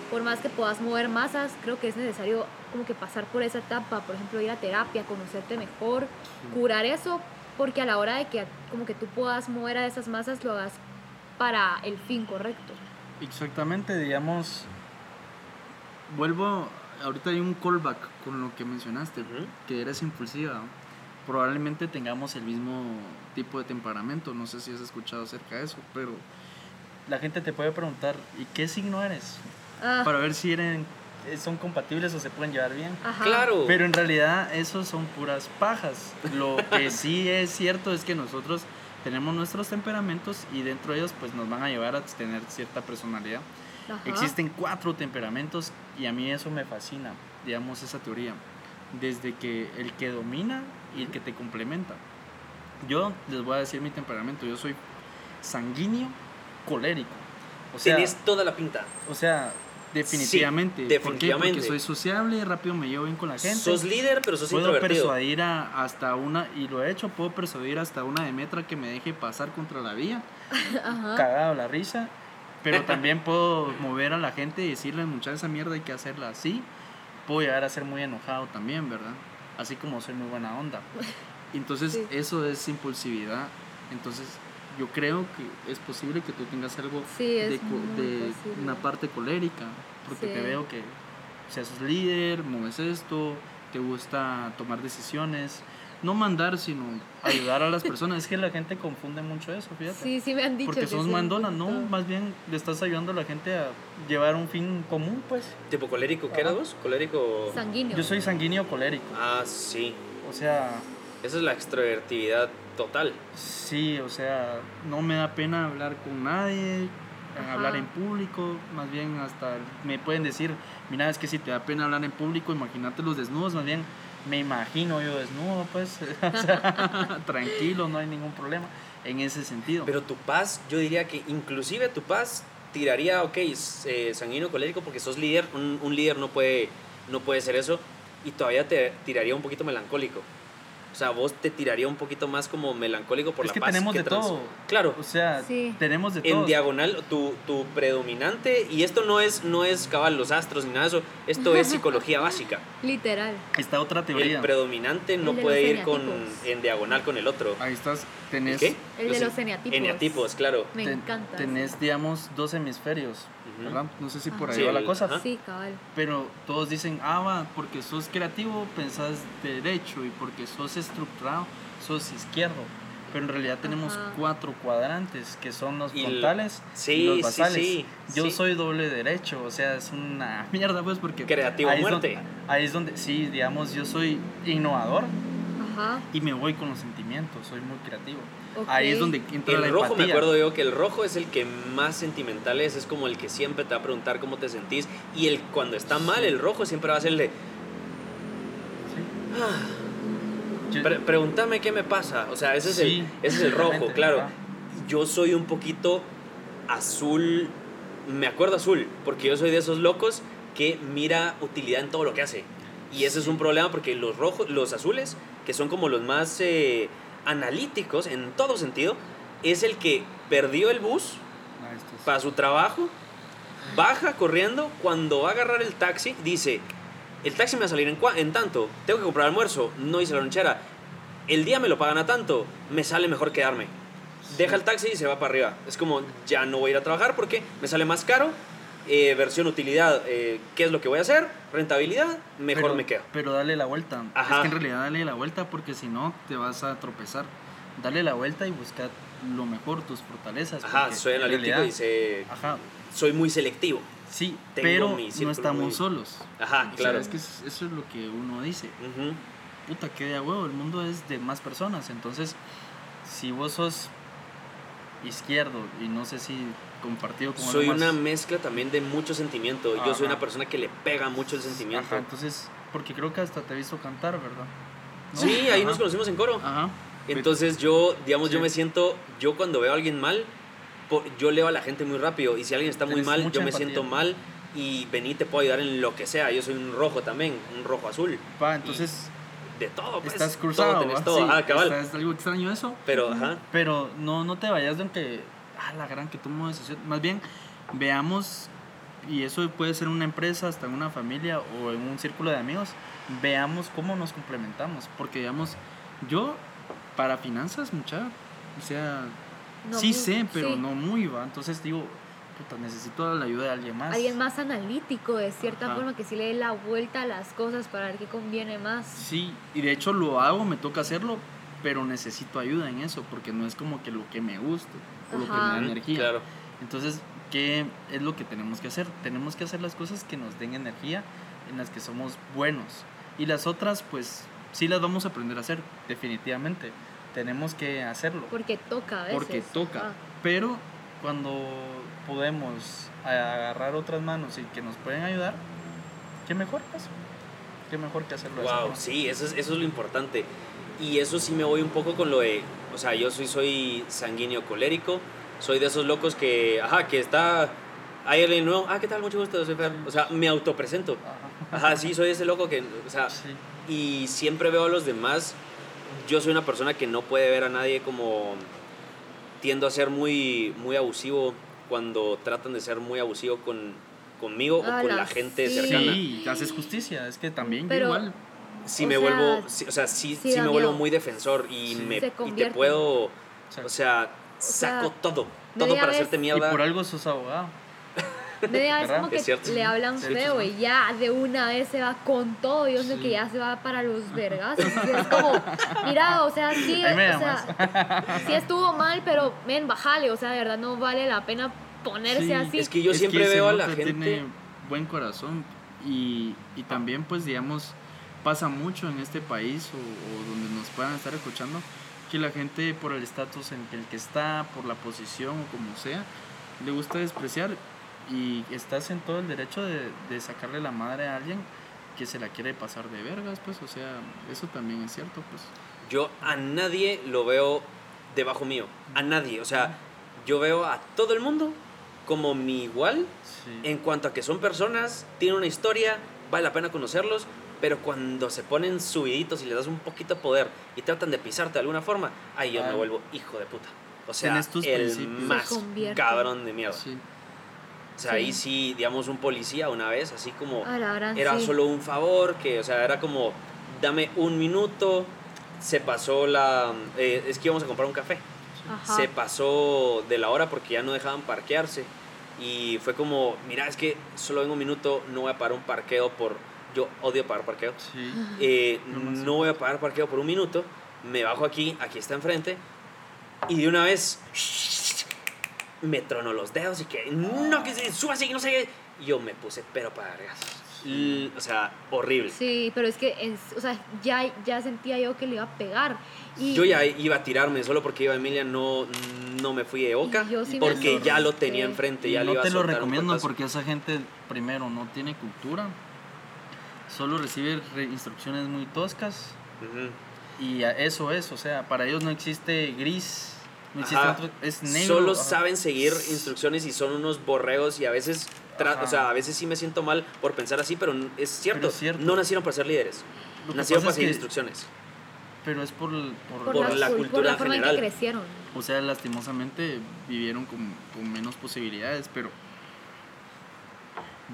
por más que puedas mover masas, creo que es necesario como que pasar por esa etapa, por ejemplo, ir a terapia, conocerte mejor, curar eso, porque a la hora de que como que tú puedas mover a esas masas, lo hagas para el fin correcto. Exactamente, digamos. Vuelvo. Ahorita hay un callback con lo que mencionaste, Ujú. que eres impulsiva. Probablemente tengamos el mismo tipo de temperamento. No sé si has escuchado acerca de eso, pero la gente te puede preguntar: ¿y qué signo eres? Ah, Para ver si eran, son compatibles o se pueden llevar bien. ajá. Claro. Pero en realidad eso son puras pajas. Lo que sí es cierto es que nosotros tenemos nuestros temperamentos y dentro de ellos pues nos van a llevar a tener cierta personalidad. Ajá. Existen cuatro temperamentos y a mí eso me fascina, digamos esa teoría. Desde que el que domina y el que te complementa. Yo les voy a decir mi temperamento, yo soy sanguíneo colérico. O sea, Tienes toda la pinta. o sea, definitivamente. ¿Por qué? definitivamente. Porque soy sociable, rápido me llevo bien con la gente. Sos líder, pero sos puedo introvertido. persuadir a- hasta una, y lo he hecho, puedo persuadir hasta una Demetra que me deje pasar contra la vía, Ajá. cagado la risa, pero también puedo mover a la gente y decirle, muchachos, esa mierda hay que hacerla así. Puedo llegar a ser muy enojado también, ¿verdad? Así como soy muy buena onda. Entonces, Sí. eso es impulsividad. Entonces, yo creo que es posible que tú tengas algo Sí, de, de una parte colérica, porque Sí. te veo que seas líder, mueves esto, te gusta tomar decisiones, no mandar, sino ayudar a las personas. Es que la gente confunde mucho eso, fíjate. Sí, sí me han dicho porque que sos mandona, no, más bien le estás ayudando a la gente a llevar un fin común, pues. Tipo colérico, ¿qué eras vos? Colérico. Sanguíneo. Yo soy sanguíneo colérico, Ah, sí. o sea, Esa es la extrovertividad total. sí, o sea, no me da pena hablar con nadie, Ajá. hablar en público, más bien hasta me pueden decir, mira, es que si te da pena hablar en público, imagínate los desnudos, más bien me imagino yo desnudo, pues, o sea, tranquilo, no hay ningún problema en ese sentido. Pero tu paz, yo diría que inclusive tu paz tiraría, ok, eh, sanguíneo colérico porque sos líder, un, un líder no puede, no puede ser eso, y todavía te tiraría un poquito melancólico. O sea, vos te tiraría un poquito más como melancólico por es la que paz tenemos de trans- todo. Claro, O sea, Sí. tenemos de en todo. diagonal, tu, tu predominante, y esto no es, no es cabal los astros ni nada de eso, esto es psicología básica. Literal. Está otra El teoría. predominante no El de puede ir con, en diagonal con el otro. Ahí estás, ¿El tenés, qué? El de los eneatipos. Eneatipos, claro. Me ten- encanta. tenés, digamos, dos hemisferios, Ujú. ¿verdad? No sé si por ahí Ajá. va Sí, la el- cosa. ajá. Sí, cabal. Pero todos dicen, ah, va, porque sos creativo, pensás derecho, y porque sos estructurado, sos izquierdo. Pero en realidad tenemos Ajá. cuatro cuadrantes, que son los Y el- frontales Sí, y los sí, basales. sí, Yo sí. soy doble derecho, o sea, es una mierda, pues, porque... Creativo a ahí es muerte. donde- ahí es donde, sí, digamos, yo soy innovador Ajá. y me voy con los sentimientos, soy muy creativo. Ok. Ahí es donde entra la El rojo, me empatía. acuerdo yo que el rojo es el que más sentimental es, es como el que siempre te va a preguntar cómo te sentís. Y el cuando está mal, el rojo siempre va a ser el de, Sí. "Ah, pre- pregúntame qué me pasa. O sea, ese es, Sí, el, ese es el rojo, claro. ¿verdad? Yo soy un poquito azul, me acuerdo azul, porque yo soy de esos locos que mira utilidad en todo lo que hace. Y ese es un problema porque los rojos, los azules, que son como los más eh, analíticos en todo sentido, es el que perdió el bus Ah, es- para su trabajo, baja corriendo, cuando va a agarrar el taxi, dice, el taxi me va a salir en, en tanto, tengo que comprar almuerzo, no hice la lonchera, el día me lo pagan a tanto, me sale mejor quedarme. Deja el taxi y se va para arriba. Es como, ya no voy a ir a trabajar porque me sale más caro eh, versión utilidad, eh, ¿qué es lo que voy a hacer? Rentabilidad, mejor pero, me quedo. Pero dale la vuelta. Ajá. Es que en realidad dale la vuelta porque si no te vas a tropezar. Dale la vuelta y busca lo mejor, tus fortalezas. Ajá, soy analítico realidad- y sé, Ajá, soy muy selectivo. sí, Tengo pero no estamos muy- solos. Ajá, O sea, claro. es que es- eso es lo que uno dice. Puta, que de a huevo, el mundo es de más personas. Entonces, si vos sos izquierdo y no sé si compartido con Soy una mejla también de mucho sentimiento. Yo soy Ajá. una persona que le pega mucho el sentimiento. Ajá, entonces, porque creo que hasta te he visto cantar, ¿verdad? ¿No? Sí, ahí Ajá. nos conocimos en coro. Ajá. Entonces yo, digamos, yo Sí. me siento, yo cuando veo a alguien mal, yo leo a la gente muy rápido. Y si alguien está muy Tienes mal, yo me empatía. siento mal y vení, te puedo ayudar en lo que sea. Yo soy un rojo también, un rojo azul. Va, entonces De todo, pues. estás Todo, cruzado. tenés ¿va? todo. Sí, Ajá, cabal. está- es algo extraño eso. Pero, ajá. Pero no, no te vayas de aunque, ah, la gran que tomo decisión. Más bien, veamos, y eso puede ser una empresa, hasta en una familia o en un círculo de amigos, veamos cómo nos complementamos. Porque, digamos, yo, para finanzas, mucha, o sea, No sí muy- sé, pero sí. no muy, va. Entonces digo, puta, necesito la ayuda de alguien más. Alguien más analítico, de cierta Ajá. forma, que sí le dé la vuelta a las cosas para ver qué conviene más. Sí, y de hecho lo hago, me toca hacerlo, pero necesito ayuda en eso, porque no es como que lo que me guste o lo que me Ajá. da energía. Claro. Entonces, ¿qué es lo que tenemos que hacer? Tenemos que hacer las cosas que nos den energía, en las que somos buenos. Y las otras, pues, sí las vamos a aprender a hacer, definitivamente. Tenemos que hacerlo, Porque toca a veces. porque toca. Ah, Pero cuando podemos agarrar otras manos y que nos pueden ayudar, ¿qué mejor que eso? ¿Qué mejor que hacerlo Wow, forma? sí, eso es, eso es lo importante. Y eso sí me voy un poco con lo de, o sea, yo soy, soy sanguíneo colérico, soy de esos locos que, ajá, que está, hay alguien nuevo, ah, ¿qué tal? Mucho gusto, soy Fer. O sea, me autopresento. Ajá. Ajá, sí, soy ese loco que, o sea, Sí. y siempre veo a los demás. Yo soy una persona que no puede ver a nadie como tiendo a ser muy, muy abusivo cuando tratan de ser muy abusivo con, conmigo o con la gente sí. cercana. Sí, haces justicia, es que también Pero- yo igual. Si O me sea, vuelvo, sí, o sea, sí, sí sí me vuelvo muy defensor y, Sí. me, y te puedo, O sea, o sea, saco todo, todo para vez- hacerte y mierda. por algo sos abogado. Media vez como que Es cierto. le hablan feo y ya de una vez se va con todo. Yo sé Sí. que ya se va para los vergas. Es como, mira, o sea, sí, o sea, sí estuvo mal, pero men, bájale. O sea, de verdad no vale la pena ponerse Sí, así. Es que yo Es siempre ese veo a la gente. Tiene buen corazón y, y también, pues, digamos, pasa mucho en este país o, o donde nos puedan estar escuchando que la gente, por el estatus en el que está, por la posición o como sea, le gusta despreciar y estás en todo el derecho de, de sacarle la madre a alguien que se la quiere pasar de vergas, pues, o sea, eso también es cierto, pues. Yo a nadie lo veo debajo mío. A nadie. O sea, yo veo a todo el mundo como mi igual Sí. en cuanto a que son personas, tienen una historia, vale la pena conocerlos, pero cuando se ponen subiditos y les das un poquito de poder y tratan de pisarte de alguna forma, ahí yo me vuelvo hijo de puta. O sea, tus el principios. más cabrón de mierda. Sí. O sea, Sí. ahí sí, digamos, un policía una vez, así como era sí. solo un favor, que, o sea, era como, dame un minuto, se pasó la... eh, es que íbamos a comprar un café. Ajá. Se pasó de la hora porque ya no dejaban parquearse. Y fue como, mira, es que solo vengo un minuto, no voy a pagar un parqueo por... Yo odio pagar parqueo. Sí. Eh, no voy a pagar parqueo por un minuto. Me bajo aquí, aquí está enfrente. Y de una vez me tronó los dedos y que no, que se suba así, no sé qué. Y Yo me puse, pero para. L- O sea, horrible. Sí, pero es que, en- o sea, ya, ya sentía yo que le iba a pegar. Y Yo ya iba a tirarme solo porque iba Emilia, no, no me fui de boca. Sí me porque ya lo tenía enfrente, ya le no iba a te lo recomiendo porque esa gente, primero, no tiene cultura, solo recibe re- instrucciones muy toscas Ujú. y a- eso es, o sea, para ellos no existe gris, no existe otro, es negro. Solo ajá. saben seguir instrucciones y son unos borregos y a veces, o sea, a veces sí me siento mal por pensar así, pero es cierto, Pero es cierto. no nacieron para ser líderes, nacieron para es seguir que- instrucciones. Pero es por, por- por, por la cul- por cultura la forma en general. que crecieron. o sea, lastimosamente vivieron con, con menos posibilidades, pero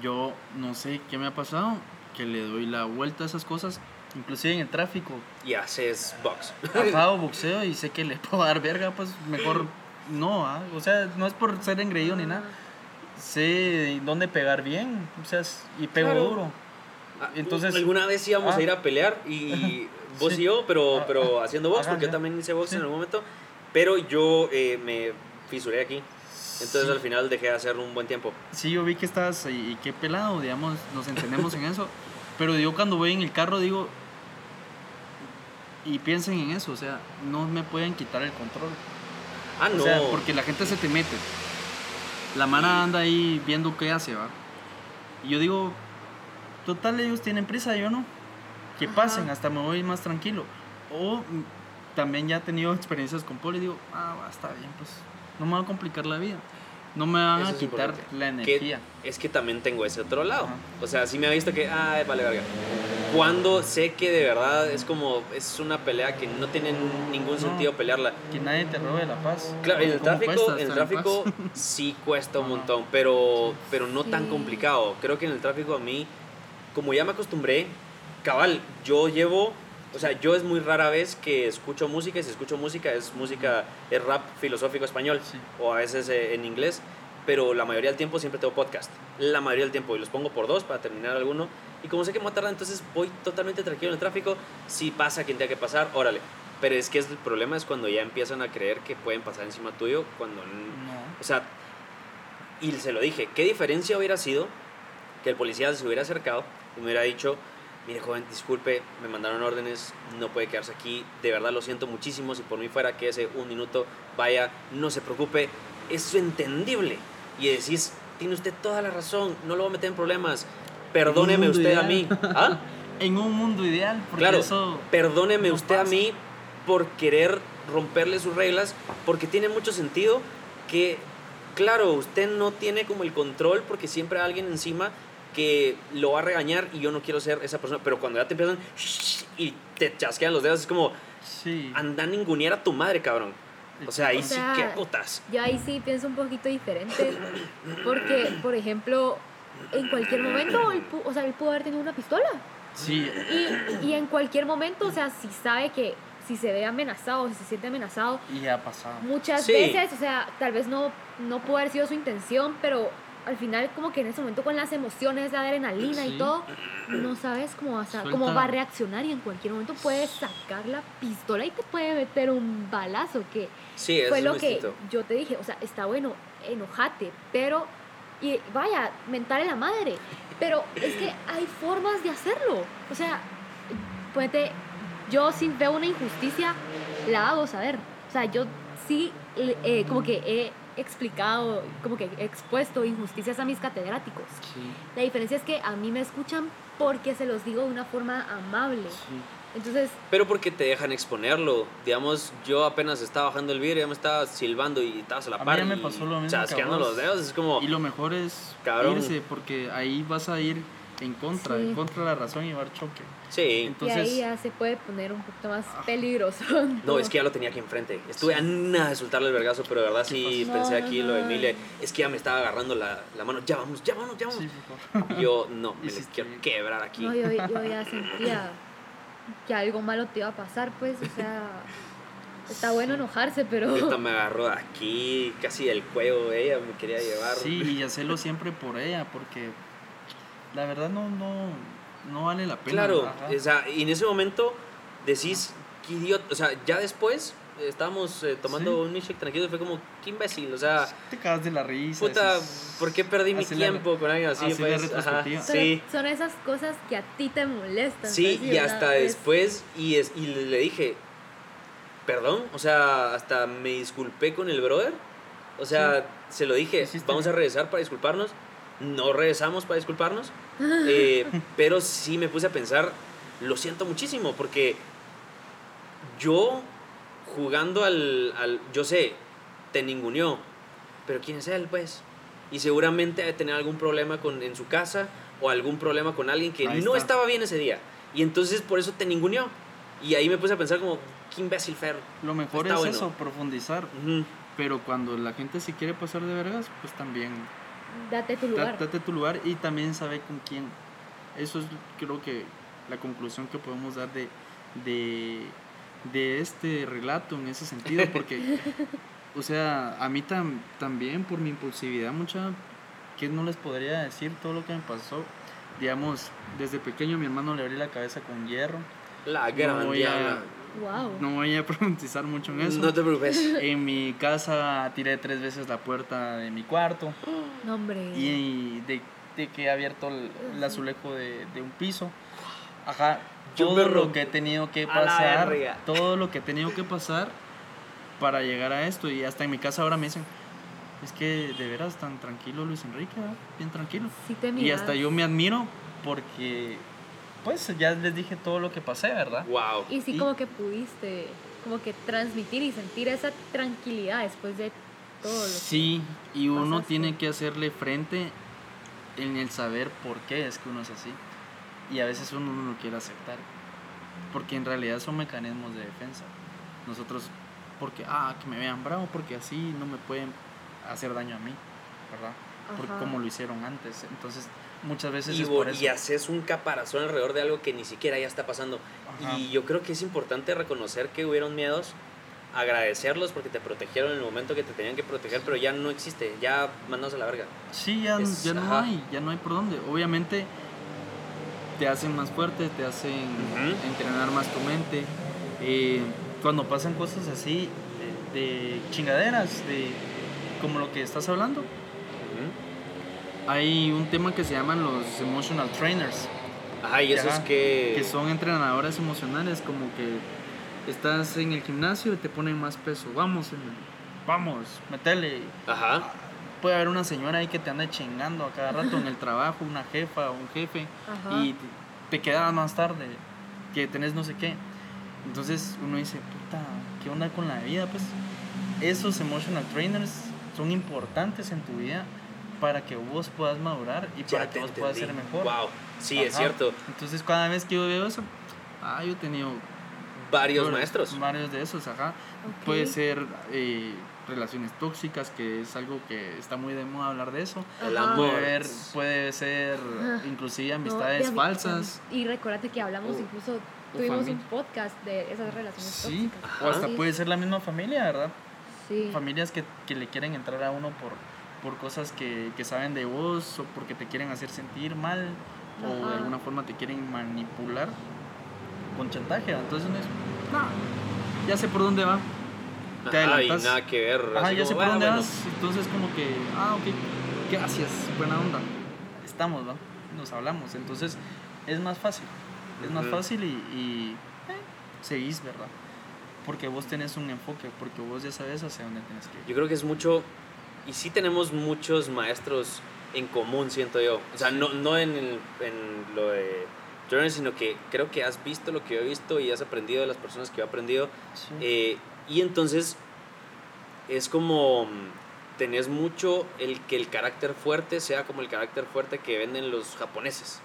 yo no sé qué me ha pasado, que le doy la vuelta a esas cosas, inclusive en el tráfico. Y haces box. Ajá, boxeo y sé que le puedo dar verga, pues mejor no, ¿ah? o sea, no es por ser engreído ni nada. sé dónde pegar bien, o sea, y pego Claro. duro. Ah, Entonces- alguna vez íbamos Ah. a ir a pelear y vos Sí. y yo, pero, Ah, pero haciendo box, ajá, porque yo ya. también hice box Sí. en algún momento, pero yo eh, me fisuré aquí. Entonces Sí. al final dejé de hacer un buen tiempo. Sí, yo vi que estás y, y qué pelado, digamos, nos entendemos en eso. Pero yo cuando voy en el carro digo, y piensen en eso, o sea, no me pueden quitar el control. Ah, no. O sea, porque la gente se te mete. La mana anda ahí viendo qué hace, va. Y yo digo, total, ellos tienen prisa, yo no. Que Ajá. pasen, hasta me voy más tranquilo. O mm, también ya he tenido experiencias con Poli digo, ah, va, está bien, pues no me va a complicar la vida. No me van Eso a es quitar importante. la Que- energía. es que también tengo ese otro lado. Ajá. O sea, sí me ha visto que, ay, vale, verga. Cuando sé que de verdad es como, es una pelea que no tiene ningún No. sentido pelearla. Que nadie te robe la paz. Claro, en el ¿Cómo tráfico, en el en tráfico sí cuesta un montón, pero, pero no tan complicado. Creo que en el tráfico a mí, como ya me acostumbré, cabal, yo llevo, o sea, yo es muy rara vez que escucho música, y si escucho música es música, es rap filosófico español, Sí. o a veces eh, en inglés, pero la mayoría del tiempo siempre tengo podcast, la mayoría del tiempo, y los pongo por dos para terminar alguno, y como sé que me va a tardar, entonces voy totalmente tranquilo en el tráfico, si pasa quien tenga que pasar, órale. Pero es que es- el problema es cuando ya empiezan a creer que pueden pasar encima tuyo, cuando No. o sea, y se lo dije, ¿qué diferencia hubiera sido que el policía se hubiera acercado y me hubiera dicho, mire joven, disculpe, me mandaron órdenes, no puede quedarse aquí, de verdad lo siento muchísimo, si por mí fuera, quédese un minuto, vaya, no se preocupe, es entendible. Y decís, tiene usted toda la razón, no lo voy a meter en problemas, perdóneme usted a ideal. mí. ¿Ah? En un mundo ideal, porque Claro, eso... perdóneme no usted a pasa. mí por querer romperle sus reglas, porque tiene mucho sentido que, claro, usted no tiene como el control porque siempre hay alguien encima que lo va a regañar y yo no quiero ser esa persona, pero cuando ya te empiezan y te chasquean los dedos, es como, Sí. anda a ningunear a tu madre, cabrón. O sea, ahí O sí, qué putas. Yo ahí sí pienso un poquito diferente. Porque, por ejemplo, en cualquier momento, él, o sea, él pudo haber tenido una pistola. Sí, Y, y en cualquier momento, o sea, si sabe que si se ve amenazado, si se siente amenazado, y ha pasado. muchas Sí. veces, o sea, tal vez no, no pudo haber sido su intención, pero al final como que en ese momento con las emociones, la adrenalina y todo, no sabes cómo, va a, sa- cómo va a reaccionar y en cualquier momento puede sacar la pistola y te puede meter un balazo que Sí, eso fue lo que distinto. yo te dije, o sea, está bueno, enojate, pero, y vaya, mentarle la madre, pero es que hay formas de hacerlo, o sea, puede, yo si veo una injusticia, la hago saber, o sea, yo sí, eh, como que he explicado, como que he expuesto injusticias a mis catedráticos. Sí, La diferencia es que a mí me escuchan porque se los digo de una forma amable. sí. Entonces, Pero porque te dejan exponerlo. Digamos, yo apenas estaba bajando el vidrio, ya me estaba silbando y estabas a la A mí par. ya me y pasó lo mismo Chasqueando los dedos, es como. Y lo mejor es Cabrón. irse, porque ahí vas a ir en contra, Sí. en contra de la razón y llevar choque. Sí. y Entonces, ahí ya se puede poner un poquito más Ah. peligroso. No, es que ya lo tenía aquí enfrente. Estuve a nada de soltarle el vergazo, pero de verdad sí No, pensé no, aquí no. lo de Emilia. Es que ya me estaba agarrando la, la mano. Ya vamos, ya vamos, ya vamos. sí, por favor. Y yo, no, me les quiero quebrar aquí. No, yo, yo ya sentía que algo malo te iba a pasar, pues, o sea, está bueno enojarse, pero... Ahorita me agarró de aquí, casi del cuello. Ella me quería llevar. Sí, y hacerlo siempre por ella, porque la verdad no, no, no vale la pena. Claro, Ajá. o sea, y en ese momento decís, qué idiota. O sea, ya después eh, estábamos eh, tomando Sí. un milkshake tranquilo y fue como, qué imbécil. O sea, Te cagas de la risa. puta, ¿por qué perdí mi tiempo con alguien así? Pues, ajá, sí. son esas cosas que a ti te molestan. Sí, y hasta Es- después, y, es, y le dije, perdón, o sea, hasta me disculpé con el brother. O sea, se lo dije, vamos a regresar para disculparnos. No regresamos para disculparnos. eh, pero sí me puse a pensar, lo siento muchísimo, porque yo jugando al, al yo sé, te ninguneó, pero ¿quién es él, pues? Y seguramente debe tener algún problema con, en su casa o algún problema con alguien que Ahí no está. estaba bien ese día. Y entonces por eso te ninguneó. Y ahí me puse a pensar como, qué imbécil Fer. Lo mejor Está es bueno. eso, profundizar. Pero cuando la gente se quiere pasar de vergas, pues también Date tu lugar. date tu lugar y también sabe con quién. Eso es creo que la conclusión que podemos dar de, de, de este relato en ese sentido, porque, o sea, a mí tam- también por mi impulsividad mucha, ¿qué no les podría decir todo lo que me pasó? Digamos, desde pequeño mi hermano le abrí la cabeza con hierro. La gran voy a- diabla. Wow. No voy a profundizar mucho en eso. No te preocupes. En mi casa tiré tres veces la puerta de mi cuarto No, hombre. y de, de que he abierto el, el azulejo de, de un piso. Ajá, todo lo que he tenido que pasar, todo lo que he tenido que pasar para llegar a esto y hasta en mi casa ahora me dicen, es que de veras tan tranquilo Luis Enrique, ¿verdad? bien tranquilo. Sí te Y hasta yo me admiro porque pues ya les dije todo lo que pasé, ¿verdad? Wow. Y sí Y- como que pudiste como que transmitir y sentir esa tranquilidad después de todo lo que... Sí, y uno pasaste. tiene que hacerle frente en el saber por qué es que uno es así. Y a veces uno no lo quiere aceptar. Porque en realidad son mecanismos de defensa. Nosotros, porque, ah, que me vean bravo, porque así no me pueden hacer daño a mí, ¿verdad? Por Ajá. como lo hicieron antes. Entonces, muchas veces Y, es por eso. y haces un caparazón alrededor de algo que ni siquiera ya está pasando. Ajá. Y yo creo que es importante reconocer que hubieron miedos, agradecerlos porque te protegieron en el momento que te tenían que proteger, pero ya no existe, ya mandados a la verga. Sí, ya, Es- ya no ajá. hay, ya no hay por dónde. Obviamente te hacen más fuerte, te hacen Ujú. entrenar más tu mente. Eh, cuando pasan cosas así, de, de chingaderas, de como lo que estás hablando, hay un tema que se llaman los emotional trainers, Ajá, y eso Ajá, es que... que son entrenadores emocionales, como que estás en el gimnasio y te ponen más peso, vamos, vamos, metele. Ajá. Puede haber una señora ahí que te ande chingando a cada rato en el trabajo, una jefa o un jefe, Ajá. y te, te quedas más tarde, que tenés no sé qué. Entonces uno dice, puta, ¿qué onda con la vida? Pues esos emotional trainers son importantes en tu vida para que vos puedas madurar y Ya para que vos puedas ser mejor. Wow, sí, es Ajá. cierto. Entonces cada vez que yo veo eso, ah, yo he tenido Varios varios- maestros. Varios de esos, ajá. Puede ser eh, relaciones tóxicas, que es algo que está muy de moda hablar de eso. El Ajá. amor. Puede, ver- puede ser Ajá. inclusive amistades de ami- falsas. Y recuérdate que hablamos O- incluso, tuvimos un podcast de esas relaciones Sí, tóxicas. o hasta Sí, puede ser la misma familia, ¿verdad? Sí. Familias que, que le quieren entrar a uno por, por cosas que, que saben de vos o porque te quieren hacer sentir mal o de Ajá. alguna forma te quieren manipular con chantaje. Entonces no, ya sé por dónde va. Te Ajá, y adelantas. nada que ver. Ajá, ya sé como, por "Ah, dónde bueno". vas. Entonces como que, ah, ok, gracias, buena onda. Estamos, ¿va? Nos hablamos. Entonces es más fácil. Es más Ujú. fácil y, y, eh, seguís, ¿verdad? Porque vos tenés un enfoque, porque vos ya sabes hacia dónde tienes que ir. Yo creo que es mucho, y sí tenemos muchos maestros en común, siento yo. O sea, no, no en, el- en lo de Jordan, sino que creo que has visto lo que yo he visto y has aprendido de las personas que yo he aprendido. Sí. Eh, y entonces es como mm, tenés mucho el que el carácter fuerte sea como el carácter fuerte que venden los japoneses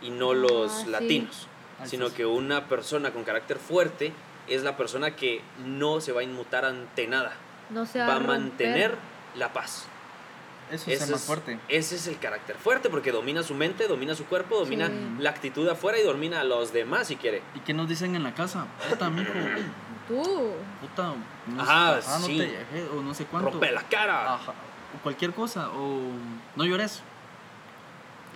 y no Ah, los sí. latinos, sino que una persona con carácter fuerte es la persona que no se va a inmutar ante nada, No se va a romper. mantener la paz. Eso es Ese ser más es- fuerte. Ese es el carácter fuerte porque domina su mente, domina su cuerpo, domina Sí. la actitud afuera y domina a los demás si quiere. ¿Y qué nos dicen en la casa? Puta, mijo. Tú. Puta, no, Ajá, sé, ah, no sí. te o no sé cuánto. Rompe la cara. Ajá, o cualquier cosa, o no llores.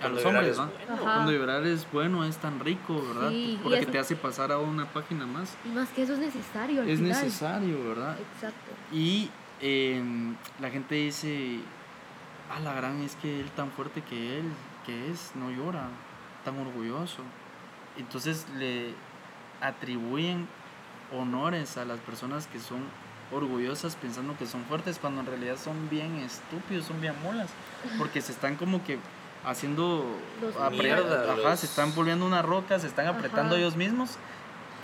A los hombres, es. Ajá. Cuando llorar es bueno, es tan rico, ¿verdad? Sí, Porque eso- te hace pasar a una página más. Y más que eso es necesario al Es final. necesario, ¿verdad? Exacto. Y eh, la gente dice, a la gran es que él tan fuerte que él, que es, no llora, tan orgulloso. Entonces le atribuyen honores a las personas que son orgullosas pensando que son fuertes cuando en realidad son bien estúpidos, son bien molas, porque se están como que haciendo Los apre- mierda, ajá, los- se están volviendo una roca, se están apretando Ajá. ellos mismos,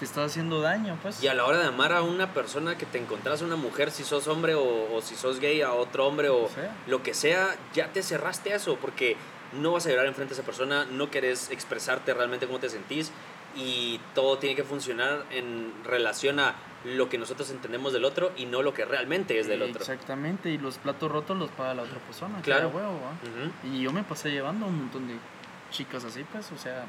te está haciendo daño, pues. Y a la hora de amar a una persona que te encontrás una mujer, si sos hombre o, o si sos gay, a otro hombre o sea. lo que sea, ya te cerraste a eso porque no vas a llorar enfrente de esa persona, no querés expresarte realmente cómo te sentís y todo tiene que funcionar en relación a lo que nosotros entendemos del otro y no lo que realmente es del otro. Exactamente, y los platos rotos los paga la otra persona. Claro. a huevo, ¿va? Ujú. Y yo me pasé llevando un montón de chicas así, pues, o sea,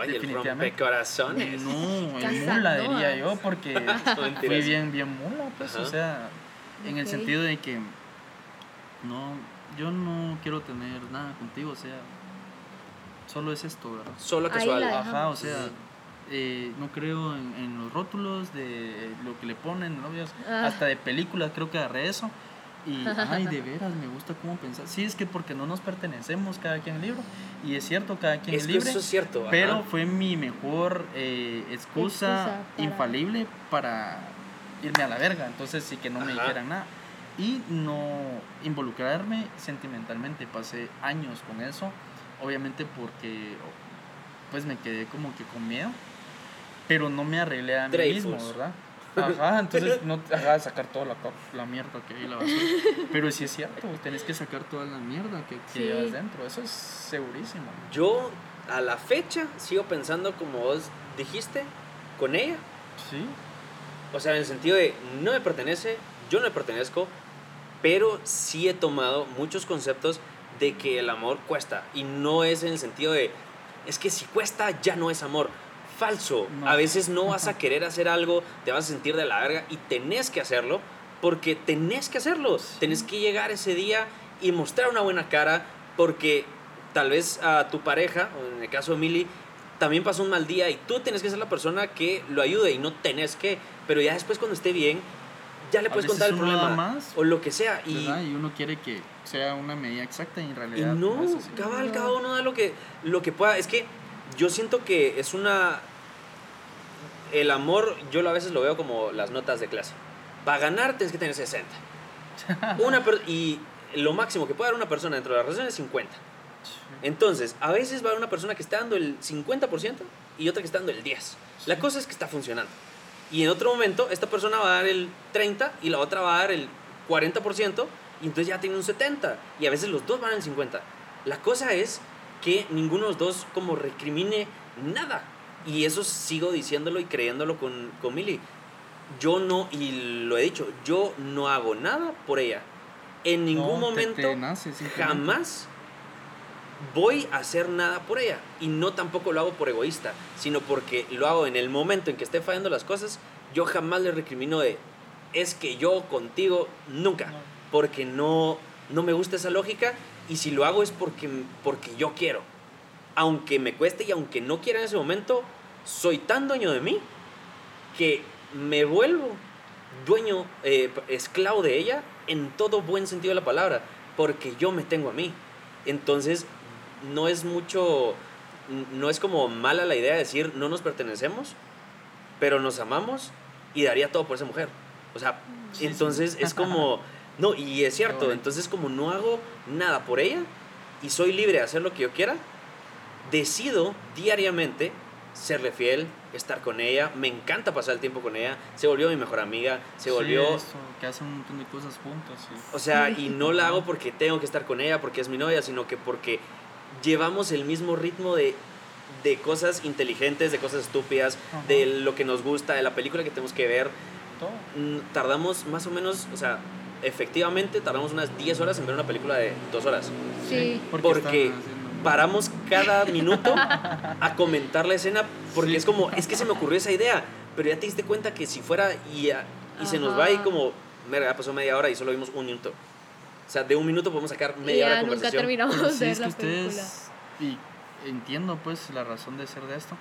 Ay, el rompecorazones. no, el mula diría yo, porque fui bien, bien mula, pues, o sea, en el sentido de que no, yo no quiero tener nada contigo, o sea, solo es esto, ¿verdad? Solo casual. Ajá, o sea, eh, no creo en, en los rótulos de lo que le ponen, novios, Ah. hasta de películas creo que agarré eso. Y, ay, de veras, me gusta cómo pensar. Sí, es que porque no nos pertenecemos cada quien el libro. Y es cierto, cada quien Es es que libre. eso es cierto. ajá. Pero fue mi mejor eh, excusa, Excusa para- infalible para irme a la verga. Entonces sí que no me dijeran nada. Y no involucrarme sentimentalmente. Pasé años con eso. Obviamente porque pues me quedé como que con miedo. Pero no me arreglé a mí Dreyfus. mismo, ¿verdad? Ajá, entonces no ajá, sacar toda la, la mierda que hay la basura. Pero sí es cierto, tenés que sacar toda la mierda que, que Sí. llevas dentro. Eso es segurísimo. Yo a la fecha sigo pensando como vos dijiste con ella. Sí. O sea, en el sentido de no me pertenece, yo no me pertenezco, pero sí he tomado muchos conceptos de que el amor cuesta. Y no es en el sentido de, es que si cuesta ya no es amor. Falso. No. A veces no vas a querer hacer algo, te vas a sentir de la verga y tenés que hacerlo porque tenés que hacerlo. Tenés que llegar ese día y mostrar una buena cara porque tal vez a tu pareja, o en el caso de Milly, también pasó un mal día y tú tienes que ser la persona que lo ayude y no tenés que. Pero ya después cuando esté bien, ya le puedes contar el problema más, o lo que sea. Y. Y uno quiere que sea una medida exacta y en y realidad no, es así. cabal, No. cada uno da lo que, lo que pueda. Es que yo siento que es una... El amor, yo a veces lo veo como las notas de clase. Para ganar tienes que tener 60. Una per- y lo máximo que puede dar una persona dentro de la relación es 50. Entonces, a veces va a haber una persona que está dando el 50% y otra que está dando el 10%. La cosa es que está funcionando. Y en otro momento, esta persona va a dar el 30% y la otra va a dar el 40%, y entonces ya tiene un 70%. Y a veces los dos van al 50%. La cosa es que ninguno de los dos como recrimine nada. Y eso sigo diciéndolo y creyéndolo con, con Milly. Yo no, y lo he dicho, yo no hago nada por ella. En ningún No, te- momento te nace, jamás voy a hacer nada por ella. Y no tampoco lo hago por egoísta, sino porque lo hago en el momento en que esté fallando las cosas. Yo jamás le recrimino de, es que yo contigo nunca, No. porque no, no me gusta esa lógica. Y si lo hago es porque, porque yo quiero. Aunque me cueste y aunque no quiera en ese momento, soy tan dueño de mí que me vuelvo dueño, eh, esclavo de ella en todo buen sentido de la palabra, porque yo me tengo a mí. Entonces, no es mucho, no es como mala la idea de decir no nos pertenecemos, pero nos amamos y daría todo por esa mujer. O sea, entonces es como, no, y es cierto, entonces como no hago nada por ella y soy libre de hacer lo que yo quiera, decido diariamente serle fiel, estar con ella, me encanta pasar el tiempo con ella, se volvió mi mejor amiga, se Sí, volvió... que hacen un montón de cosas juntos. sí. O sea, y no la hago porque tengo que estar con ella, porque es mi novia, sino que porque llevamos el mismo ritmo de, de cosas inteligentes, de cosas estúpidas, Ajá. de lo que nos gusta, de la película que tenemos que ver. Todo. Mm, Tardamos más o menos, o sea, efectivamente tardamos unas 10 horas en ver una película de 2 horas. Sí. porque Paramos cada minuto a comentar la escena porque Sí. es como, es que se me ocurrió esa idea, pero ya te diste cuenta que si fuera y, a- y se nos va y como, mira, ya pasó media hora y solo vimos un minuto. O sea, de un minuto podemos sacar Y media hora ya de nunca conversación. terminamos Pero de sí, ver es que la película. ustedes, y entiendo pues la razón de ser de esto,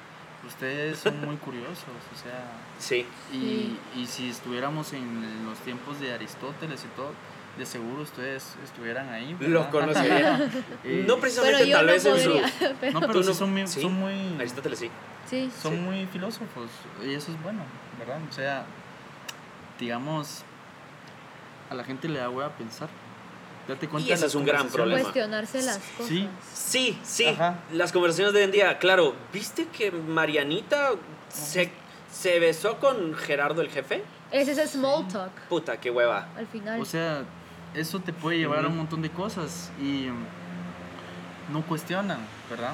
ustedes son muy curiosos, o sea, Sí, y, Sí. y si estuviéramos en los tiempos de Aristóteles y todo, de seguro ustedes estuvieran ahí. lo ¿verdad? conocería. Eh, no Pero precisamente yo tal no vez en su... No, pero Tú sí no- son muy, sí. son muy, Aristóteles sí. Sí. son Sí. muy filósofos y eso es bueno, ¿verdad? O sea, digamos, a la gente le da hueva pensar. Date cuenta Y ese es un gran problema. Cuestionarse las cosas. Sí. Sí, sí. Ajá. Las conversaciones de hoy en día, claro, ¿viste que Marianita se, se besó con Gerardo el jefe? Ese es small talk Puta, qué hueva. al final. O sea, eso te puede llevar a un montón de cosas y mm, no cuestionan, ¿verdad?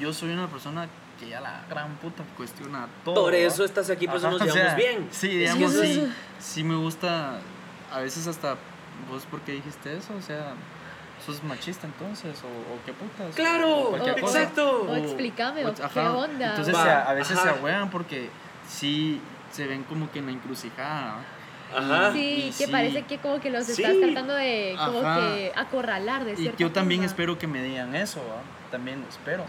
Yo soy una persona que ya la gran puta cuestiona todo. Por ¿verdad? eso estás aquí, por eso Ajá, nos o llevamos sea, bien. Sí, digamos, sí, sí me gusta, a veces hasta, ¿vos por qué dijiste eso? O sea, ¿sos machista entonces? ¿O, o qué putas? Claro, O cualquier o- cosa. exacto. o explícame, o qué onda. Entonces Va, a, a veces se ajá. ahuean porque sí se ven como que en la encrucijada. ¿no? Ajá. Sí, y que sí. parece que como que los Sí. estás tratando de como Ajá. que acorralar de Y cierta yo también forma. espero que me digan eso, ¿va? también lo espero.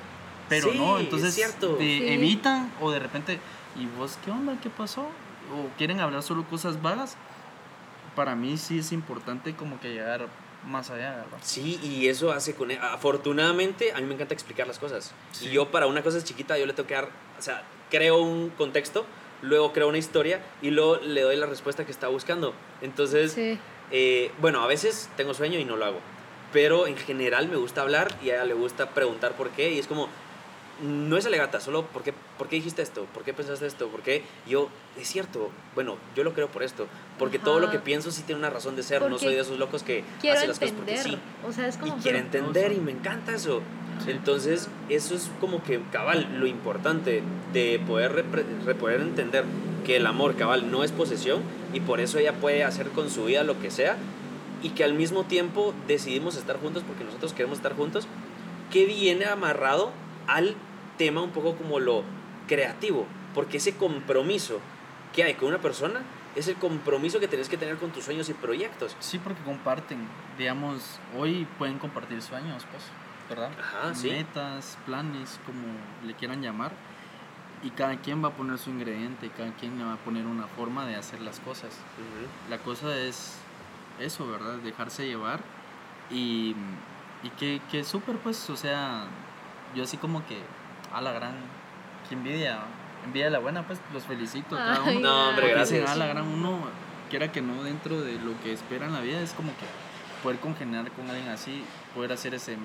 Pero Sí, no, es entonces cierto. te Sí. evitan o de repente, ¿y vos qué onda? ¿Qué pasó? O quieren hablar solo cosas vagas. Para mí sí es importante como que llegar más allá, ¿verdad? Sí, y eso hace con... Afortunadamente, a mí me encanta explicar las cosas. Sí. Y yo para una cosa chiquita, yo le tengo que dar... O sea, creo un contexto, luego creo una historia y luego le doy la respuesta que está buscando. Entonces, Sí. eh, bueno, a veces tengo sueño y no lo hago. Pero en general me gusta hablar y a ella le gusta preguntar por qué. Y es como, no es alegata, solo ¿por qué, por qué dijiste esto, por qué pensaste esto, por qué yo, es cierto, bueno, yo lo creo por esto, porque todo lo que pienso sí tiene una razón de ser, no soy de esos locos que Quiero hacen las cosas porque sí. O sea, es Y como pero- entender y me encanta eso. Entonces, eso es como que cabal, lo importante de poder, poder entender que el amor cabal no es posesión y por eso ella puede hacer con su vida lo que sea y que al mismo tiempo decidimos estar juntos porque nosotros queremos estar juntos, que viene amarrado al tema un poco como lo creativo, porque ese compromiso que hay con una persona es el compromiso que tenés que tener con tus sueños y proyectos. Sí, porque comparten. Digamos, hoy pueden compartir sueños, pues, ¿verdad? Ajá, sí. Metas, planes, como le quieran llamar. Y cada quien va a poner su ingrediente, cada quien le va a poner una forma de hacer las cosas. Ujú. La cosa es eso, ¿verdad? Dejarse llevar. Y, y que, que súper, pues, o sea, yo así como que, a la gran, que envidia, envidia la buena, pues, los felicito a cada Ay, uno. No, hombre, Porque gracias. dicen, a la gran uno, quiera que no, dentro de lo que espera en la vida, es como que poder congeniar con alguien así, poder hacer ese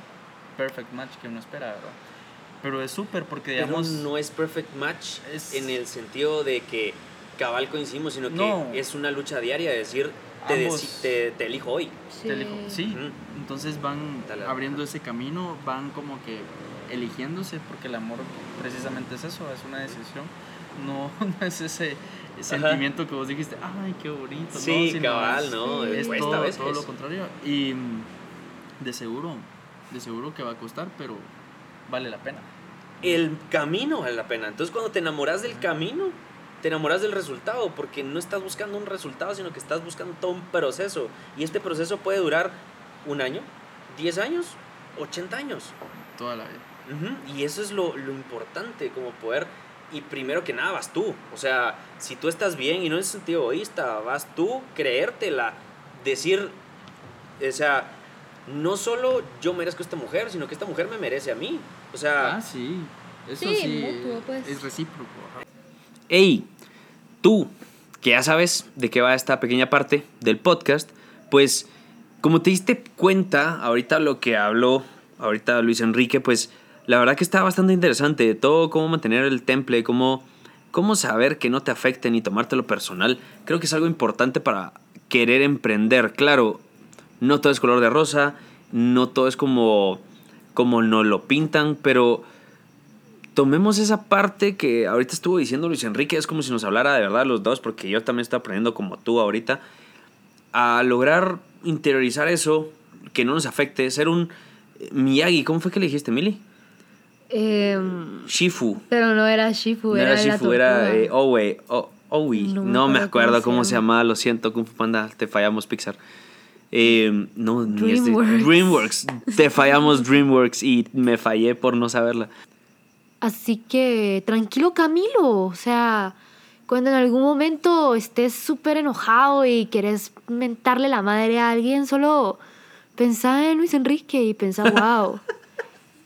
perfect match que uno espera, ¿verdad? Pero es súper porque, Pero digamos, no es perfect match es- en el sentido de que cabal coincidimos, sino que No. es una lucha diaria de decir, te, Ambos. deci- te, te elijo hoy. te elijo. Sí, entonces van dale. abriendo ese camino, van como que eligiéndose, porque el amor precisamente es eso, es una decisión, no, no es ese sentimiento que vos dijiste, ay, qué bonito. Sí, no, sino cabal, es- ¿no? Es todo, todo lo contrario. Y mm, de seguro, de seguro que va a costar, pero vale la pena. El camino vale la pena. Entonces cuando te enamoras del camino, te enamoras del resultado, porque no estás buscando un resultado, sino que estás buscando todo un proceso. Y este proceso puede durar un año, 10 años, 80 años. Toda la vida. Y eso es lo, lo importante, como poder, y primero que nada vas tú, o sea, si tú estás bien y no en sentido egoísta, vas tú, creértela, decir, o sea, no solo yo merezco a esta mujer, sino que esta mujer me merece a mí, o sea, Ah, sí. Eso Sí, sí, mutuo, pues. es recíproco. ajá. Hey, tú, que ya sabes de qué va esta pequeña parte del podcast, pues como te diste cuenta, ahorita lo que habló, ahorita Luis Enrique, pues la verdad que está bastante interesante, todo cómo mantener el temple, cómo, cómo saber que no te afecte ni tomártelo personal. Creo que es algo importante para querer emprender. Claro, no todo es color de rosa, no todo es como, como nos lo pintan, pero tomemos esa parte que ahorita estuvo diciendo Luis Enrique, es como si nos hablara de verdad los dos, porque yo también estoy aprendiendo como tú ahorita, a lograr interiorizar eso, que no nos afecte, ser un eh, Miyagi, ¿cómo fue que le dijiste, Mili? Em, Shifu. pero no era Shifu, No era, era Shifu, era eh, Owe, o- Owi. No No, me acuerdo cómo cómo se llamaba, lo siento, Kung Fu Panda, te fallamos Pixar. Eh, no, ni DreamWorks. DreamWorks. Te fallamos DreamWorks y me fallé por no saberla. Así que tranquilo Camilo, o sea, cuando en algún momento estés súper enojado y quieres mentarle la madre a alguien, solo pensá en Luis Enrique y pensá, wow,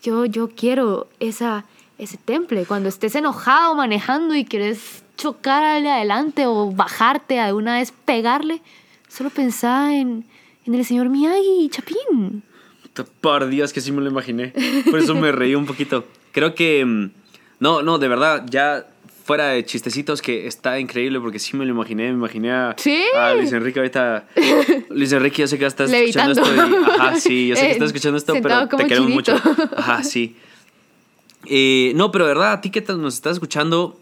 yo, yo quiero esa, ese temple. Cuando estés enojado manejando y quieres chocarle adelante o bajarte a una vez pegarle, solo pensá en, en el señor Miyagi, Chapín. Por Dios que sí me lo imaginé. Por eso me reí un poquito. Creo que... mm, No, no, de verdad, ya fuera de chistecitos que está increíble porque sí me lo imaginé. Me imaginé a, Sí. a Luis Enrique ahorita. Luis Enrique, yo sé que estás escuchando Levitando. esto. y- ajá, sí, yo sé que Eh, estás escuchando esto, pero te queremos chinito. mucho. Ajá, sí. Eh, no, pero de verdad, a ti que nos estás escuchando,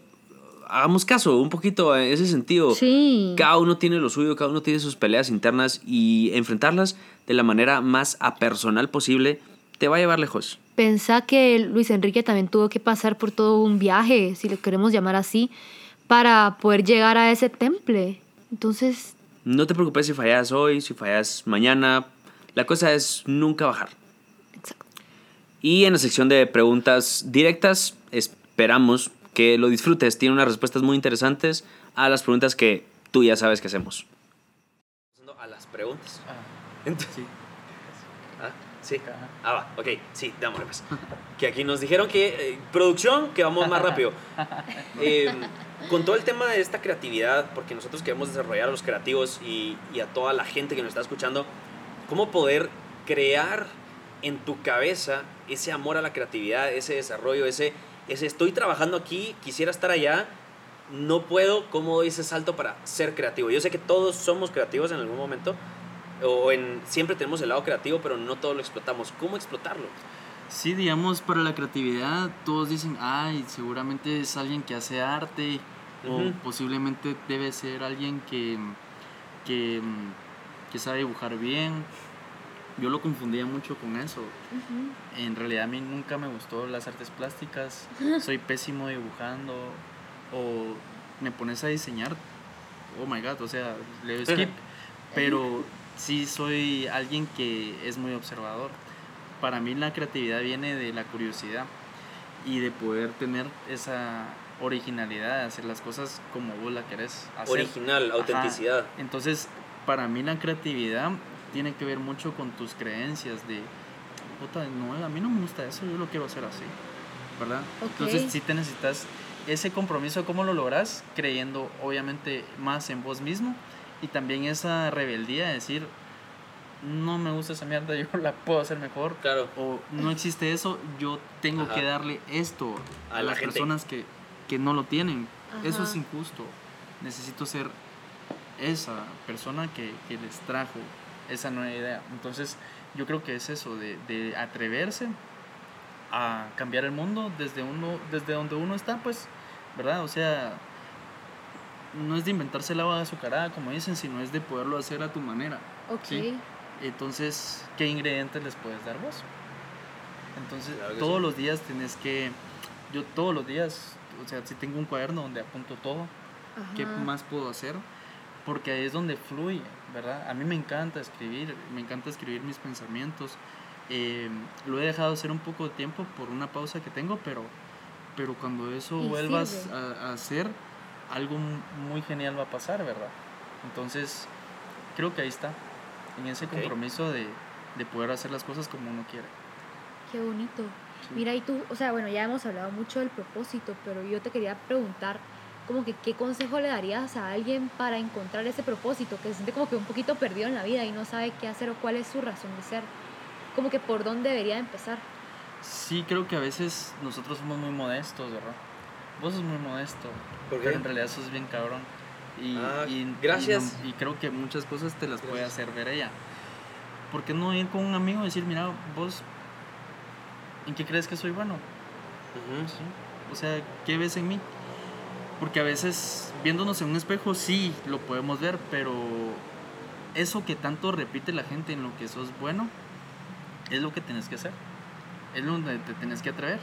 hagamos caso un poquito en ese sentido. Sí. Cada uno tiene lo suyo, cada uno tiene sus peleas internas y enfrentarlas de la manera más apersonal posible te va a llevar lejos. Pensá que Luis Enrique también tuvo que pasar por todo un viaje, si lo queremos llamar así, para poder llegar a ese temple. Entonces, No te preocupes si fallas hoy, si fallas mañana. La cosa es nunca bajar. Exacto. Y en la sección de preguntas directas, esperamos que lo disfrutes. Tiene unas respuestas muy interesantes a las preguntas que tú ya sabes que hacemos. A las preguntas. Ah, Entonces- sí. Sí. Ajá. Ah, va, ok, sí, dámosle pues. Que aquí nos dijeron que, eh, producción, que vamos más rápido. Eh, con todo el tema de esta creatividad, porque nosotros queremos desarrollar a los creativos y, y a toda la gente que nos está escuchando, ¿cómo poder crear en tu cabeza ese amor a la creatividad, ese desarrollo, ese, ese estoy trabajando aquí, quisiera estar allá, no puedo, ¿cómo doy ese salto para ser creativo? Yo sé que todos somos creativos en algún momento, o en, siempre tenemos el lado creativo, pero no todo lo explotamos. ¿Cómo explotarlo? Sí, digamos, para la creatividad, todos dicen, ay, seguramente es alguien que hace arte, o posiblemente debe ser alguien que, que, que sabe dibujar bien. Yo lo confundía mucho con eso. En realidad a mí nunca me gustó las artes plásticas, soy pésimo dibujando, o me pones a diseñar, oh my god, o sea, le doy skip, pero sí soy alguien que es muy observador. Para mí la creatividad viene de la curiosidad y de poder tener esa originalidad de hacer las cosas como vos la querés hacer. Original, Ajá. autenticidad. Entonces, para mí la creatividad tiene que ver mucho con tus creencias de, puta, no, a mí no me gusta eso, yo lo quiero hacer así, ¿verdad? Ok. Entonces, sí te necesitas ese compromiso, ¿cómo lo logras? Creyendo, obviamente, más en vos mismo y también esa rebeldía de decir, no me gusta esa mierda, yo la puedo hacer mejor. Claro. O no existe eso, yo tengo Ajá. que darle esto A a, la las gente. personas que, que no lo tienen. Eso es injusto. Necesito ser esa persona que, que les trajo esa nueva idea. Entonces, yo creo que es eso, de, de atreverse a cambiar el mundo desde, uno, desde donde uno está, pues, ¿verdad? O sea, no es de inventarse el agua azucarada, como dicen, sino es de poderlo hacer a tu manera. Ok. Sí. Entonces, ¿qué ingredientes les puedes dar vos? Entonces, Claro todos sí. los días tienes que, yo todos los días, o sea, si tengo un cuaderno donde apunto todo, ¿qué más puedo hacer? Porque ahí es donde fluye, ¿verdad? A mí me encanta escribir, me encanta escribir mis pensamientos. Eh, lo he dejado hacer un poco de tiempo por una pausa que tengo, pero, pero cuando eso Y vuelvas a hacer, algo muy genial va a pasar, ¿verdad? Entonces, creo que ahí está, en ese compromiso de, de poder hacer las cosas como uno quiere. Qué bonito. Sí. Mira, y tú, o sea, bueno, ya hemos hablado mucho del propósito, pero yo te quería preguntar, como que, ¿qué consejo le darías a alguien para encontrar ese propósito? Que se siente como que un poquito perdido en la vida y no sabe qué hacer o cuál es su razón de ser. Como que por dónde debería empezar. Sí, creo que a veces nosotros somos muy modestos, ¿verdad? Vos sos muy modesto, ¿Por qué? pero en realidad sos bien cabrón. Y, Ah, y- y gracias. no- Y, creo que muchas cosas te las puede Gracias. hacer ver ella. ¿Por qué no ir con un amigo y decir, mira, vos, ¿en qué crees que soy bueno? Ujú. ¿Sí? O sea, ¿qué ves en mí? Porque a veces viéndonos en un espejo sí lo podemos ver, pero eso que tanto repite la gente en lo que sos bueno es lo que tienes que hacer. Es donde te tienes que atrever.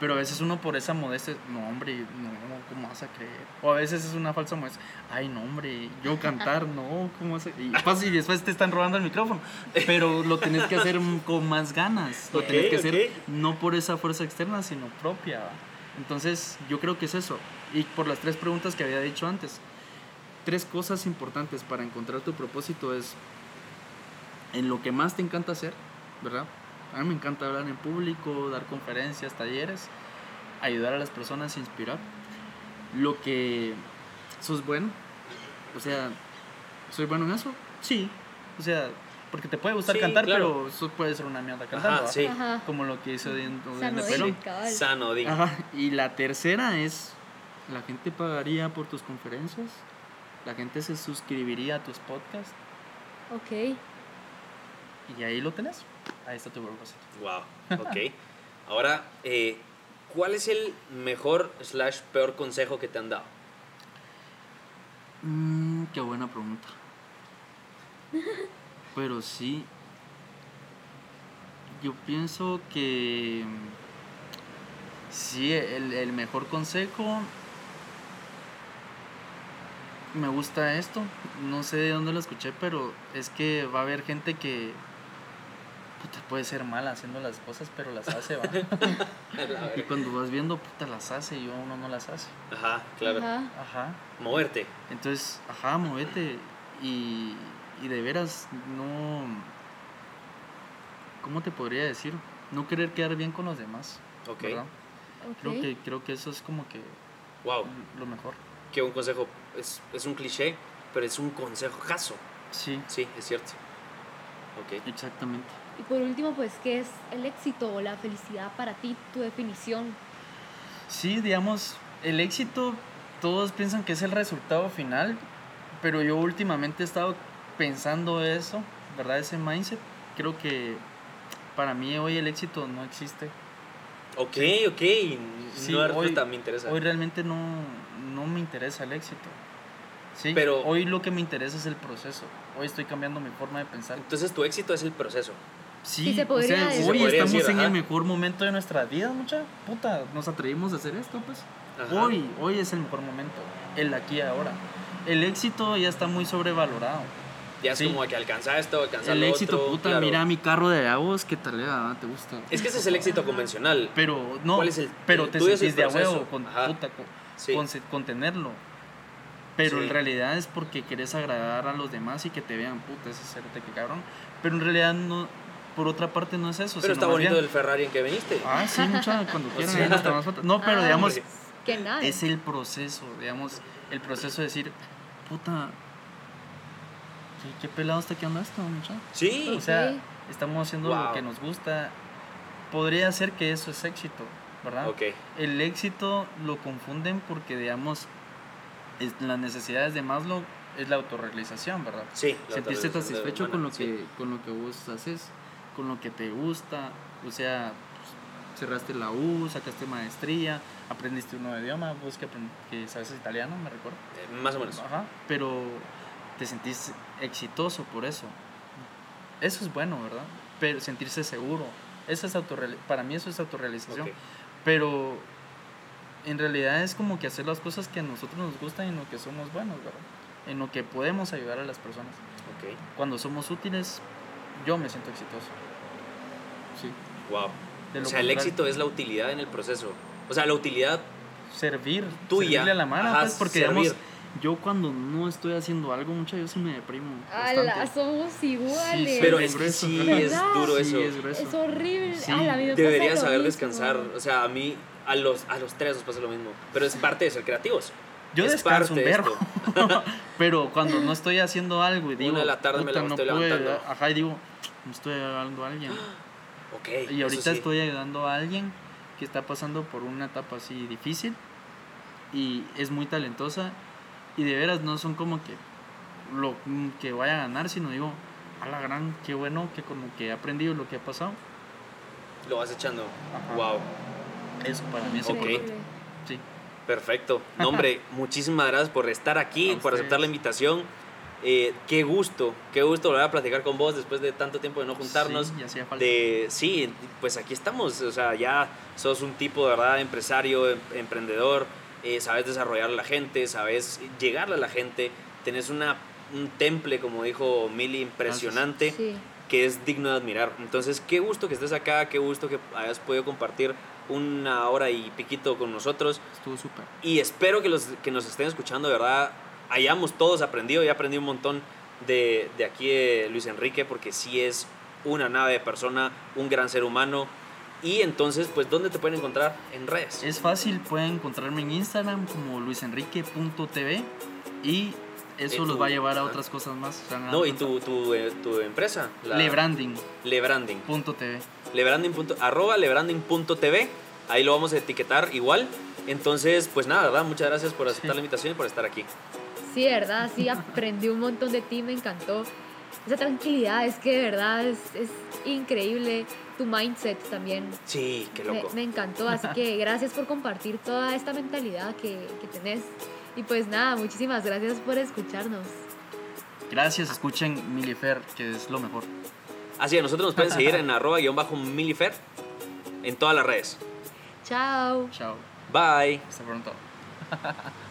Pero a veces uno por esa modestia, no hombre, no, ¿cómo vas a creer? O a veces es una falsa modestia, ay no hombre, yo cantar, no, ¿cómo vas a-?" Y, y después te están robando el micrófono. Pero lo tienes que hacer con más ganas. Lo Ok, tienes que hacer ok. no por esa fuerza externa, sino propia. ¿va? Entonces, yo creo que es eso. Y por las tres preguntas que había dicho antes. Tres cosas importantes para encontrar tu propósito es en lo que más te encanta hacer, ¿verdad? A mí me encanta hablar en público, dar conferencias, talleres, ayudar a las personas, inspirar. Lo que sos bueno, o sea, ¿soy bueno en eso? Sí. O sea, porque te puede gustar Sí, cantar, claro. pero eso puede ser una mierda cantando. Ajá, sí. Ajá. Como lo que hizo dentro de Sano Nepero. dile, cabal. Sano, diga. Ajá. Y la tercera es, la gente pagaría por tus conferencias, la gente se suscribiría a tus podcasts Ok. y ahí lo tenés. Ahí está tu propósito. Wow, ok. Ahora, eh, ¿cuál es el mejor slash peor consejo que te han dado? Mm, qué buena pregunta. Pero sí, yo pienso que sí, el, el mejor consejo me gusta esto. No sé de dónde lo escuché, pero es que va a haber gente que puta, puede ser mala haciendo las cosas, pero las hace, ¿va? y cuando vas viendo, puta, las hace y uno no las hace. Ajá, claro. Ajá. Ajá. Moverte. Entonces, ajá, movete. Y, y de veras, no. ¿Cómo te podría decir? No querer quedar bien con los demás. Ok. ¿verdad? Ok. Creo, que, creo que eso es como que Wow. lo mejor. Que un consejo es, es un cliché, pero es un consejo caso. Sí, Sí, es cierto. Ok. exactamente. Y por último, pues, ¿qué es el éxito o la felicidad para ti? Tu definición. Sí, digamos, el éxito, todos piensan que es el resultado final, pero yo últimamente he estado pensando eso, ¿verdad? Ese mindset. Creo que para mí hoy el éxito no existe. Ok, ok. Sí, no, hoy- me interesa. Hoy realmente no, no me interesa el éxito. Sí, Pero- hoy lo que me interesa es el proceso. Hoy estoy cambiando mi forma de pensar. Entonces tu éxito es el proceso. Sí, Sí se o podría sea, decir. hoy podría estamos decir, en ajá. el mejor momento de nuestra vida, mucha puta. Nos atrevimos a hacer esto, pues. Ajá. Hoy, hoy es el mejor momento. El aquí y ahora. El éxito ya está muy sobrevalorado. Ya es Sí. como que alcanza esto, alcanza el lo éxito, otro, puta, claro. mira mi carro de Avos, ¿qué tal? ah? ¿Te gusta? Es que ese es el éxito convencional. Pero no, ¿Cuál es el- pero el te sentís de a huevo con, puta, con, Sí. con, tenerlo. Pero Sí. en realidad es porque querés agradar a los demás y que te vean, puta, ese cérate que cabrón. Pero en realidad no, por otra parte no es eso. Pero está bonito bien- el Ferrari en que viniste. Ah, sí, mucha, cuando quieran, fotos. No, pero Ah, digamos, Que nada. es el proceso, digamos, el proceso de decir, puta, ¿qué, qué pelado está quedando esto, mucha? Sí. O sea, estamos haciendo Wow. lo que nos gusta. Podría ser que eso es éxito, ¿verdad? Ok. El éxito lo confunden porque, digamos, es- las necesidades de Maslow es la autorrealización, ¿verdad? Sí. la Sentirse autorrealización satisfecho con lo, que, con lo que vos haces, con lo que te gusta. O sea, pues, cerraste la U, sacaste maestría, aprendiste un nuevo idioma, vos que, sabes italiano, me recuerdo. Eh, Más o menos. Ajá, pero te sentís exitoso por eso. Eso es bueno, ¿verdad? Pero sentirse seguro. Eso es para mí eso es autorrealización. Pero en realidad es como que hacer las cosas que a nosotros nos gustan y en lo que somos buenos, ¿verdad? En lo que podemos ayudar a las personas. Ok. Cuando somos útiles, yo me siento exitoso. Sí. Wow. De O lo sea, el éxito es la utilidad en el proceso. O sea, la utilidad Servir. tuya. Servirle a la mano, pues, porque servir. digamos, yo cuando no estoy haciendo algo, mucho yo sí me deprimo. Ala, bastante. somos iguales. Sí, Pero es es grueso, sí, ¿verdad? es duro Sí, eso. es grueso. Es horrible. Sí. Ala, Deberías lo saber mismo. descansar. O sea, a mí, a los, a los tres nos pasa lo mismo. Pero es parte de ser creativos. Yo Es descanso un parte de verbo. pero cuando no estoy haciendo algo y Una digo, de la tarde me "Puta, la no estoy pude", levantando. Ajá, y digo, no estoy ayudando a alguien. Ok. Y ahorita sí. estoy ayudando a alguien que está pasando por una etapa así difícil y es muy talentosa y de veras no son como que lo que vaya a ganar, sino digo, a la gran, qué bueno que como que he aprendido lo que ha pasado. Lo vas echando. Ajá. Wow. Eso para mí es Ok. importante. Increíble. Sí. Perfecto. No, hombre, muchísimas gracias por estar aquí, A por aceptar la invitación. Eh, qué gusto, qué gusto volver a platicar con vos después de tanto tiempo de no juntarnos. Sí, ya hacía falta. de sí, pues aquí estamos, o sea, ya sos un tipo de verdad empresario, em- emprendedor, eh, sabes desarrollar a la gente, sabes llegarle a la gente, tenés una, un temple, como dijo Mili, impresionante, Sí. que es digno de admirar. Entonces, qué gusto que estés acá, qué gusto que hayas podido compartir una hora y piquito con nosotros. Estuvo súper. Y espero que los que nos estén escuchando, de verdad, hayamos todos aprendido. y aprendí un montón de, de aquí de Luis Enrique, porque sí es una nave de persona, un gran ser humano. Y entonces, pues, ¿dónde te pueden encontrar? En redes. Es fácil, pueden encontrarme en Instagram como luisenrique.tv y eso Eh, los tu- va a llevar a otras cosas más. No, y tu, tu, eh, tu empresa. Lebranding.tv. Lebranding. Lebranding. punto- arroba lebranding.tv. Ahí lo vamos a etiquetar igual. Entonces, pues nada, ¿verdad? Muchas gracias por aceptar Sí. la invitación y por estar aquí. Sí, de verdad, sí, aprendí un montón de ti, me encantó. Esa tranquilidad, es que de verdad es, es increíble. Tu mindset también Sí, qué me, loco. me encantó, así que gracias por compartir toda esta mentalidad que, que tenés. Y pues nada, muchísimas gracias por escucharnos. Gracias, escuchen Milifer, que es lo mejor. Así que nosotros nos pueden seguir en arroba guion bajo milifer en todas las redes. Chao. Chao. Bye. Hasta pronto.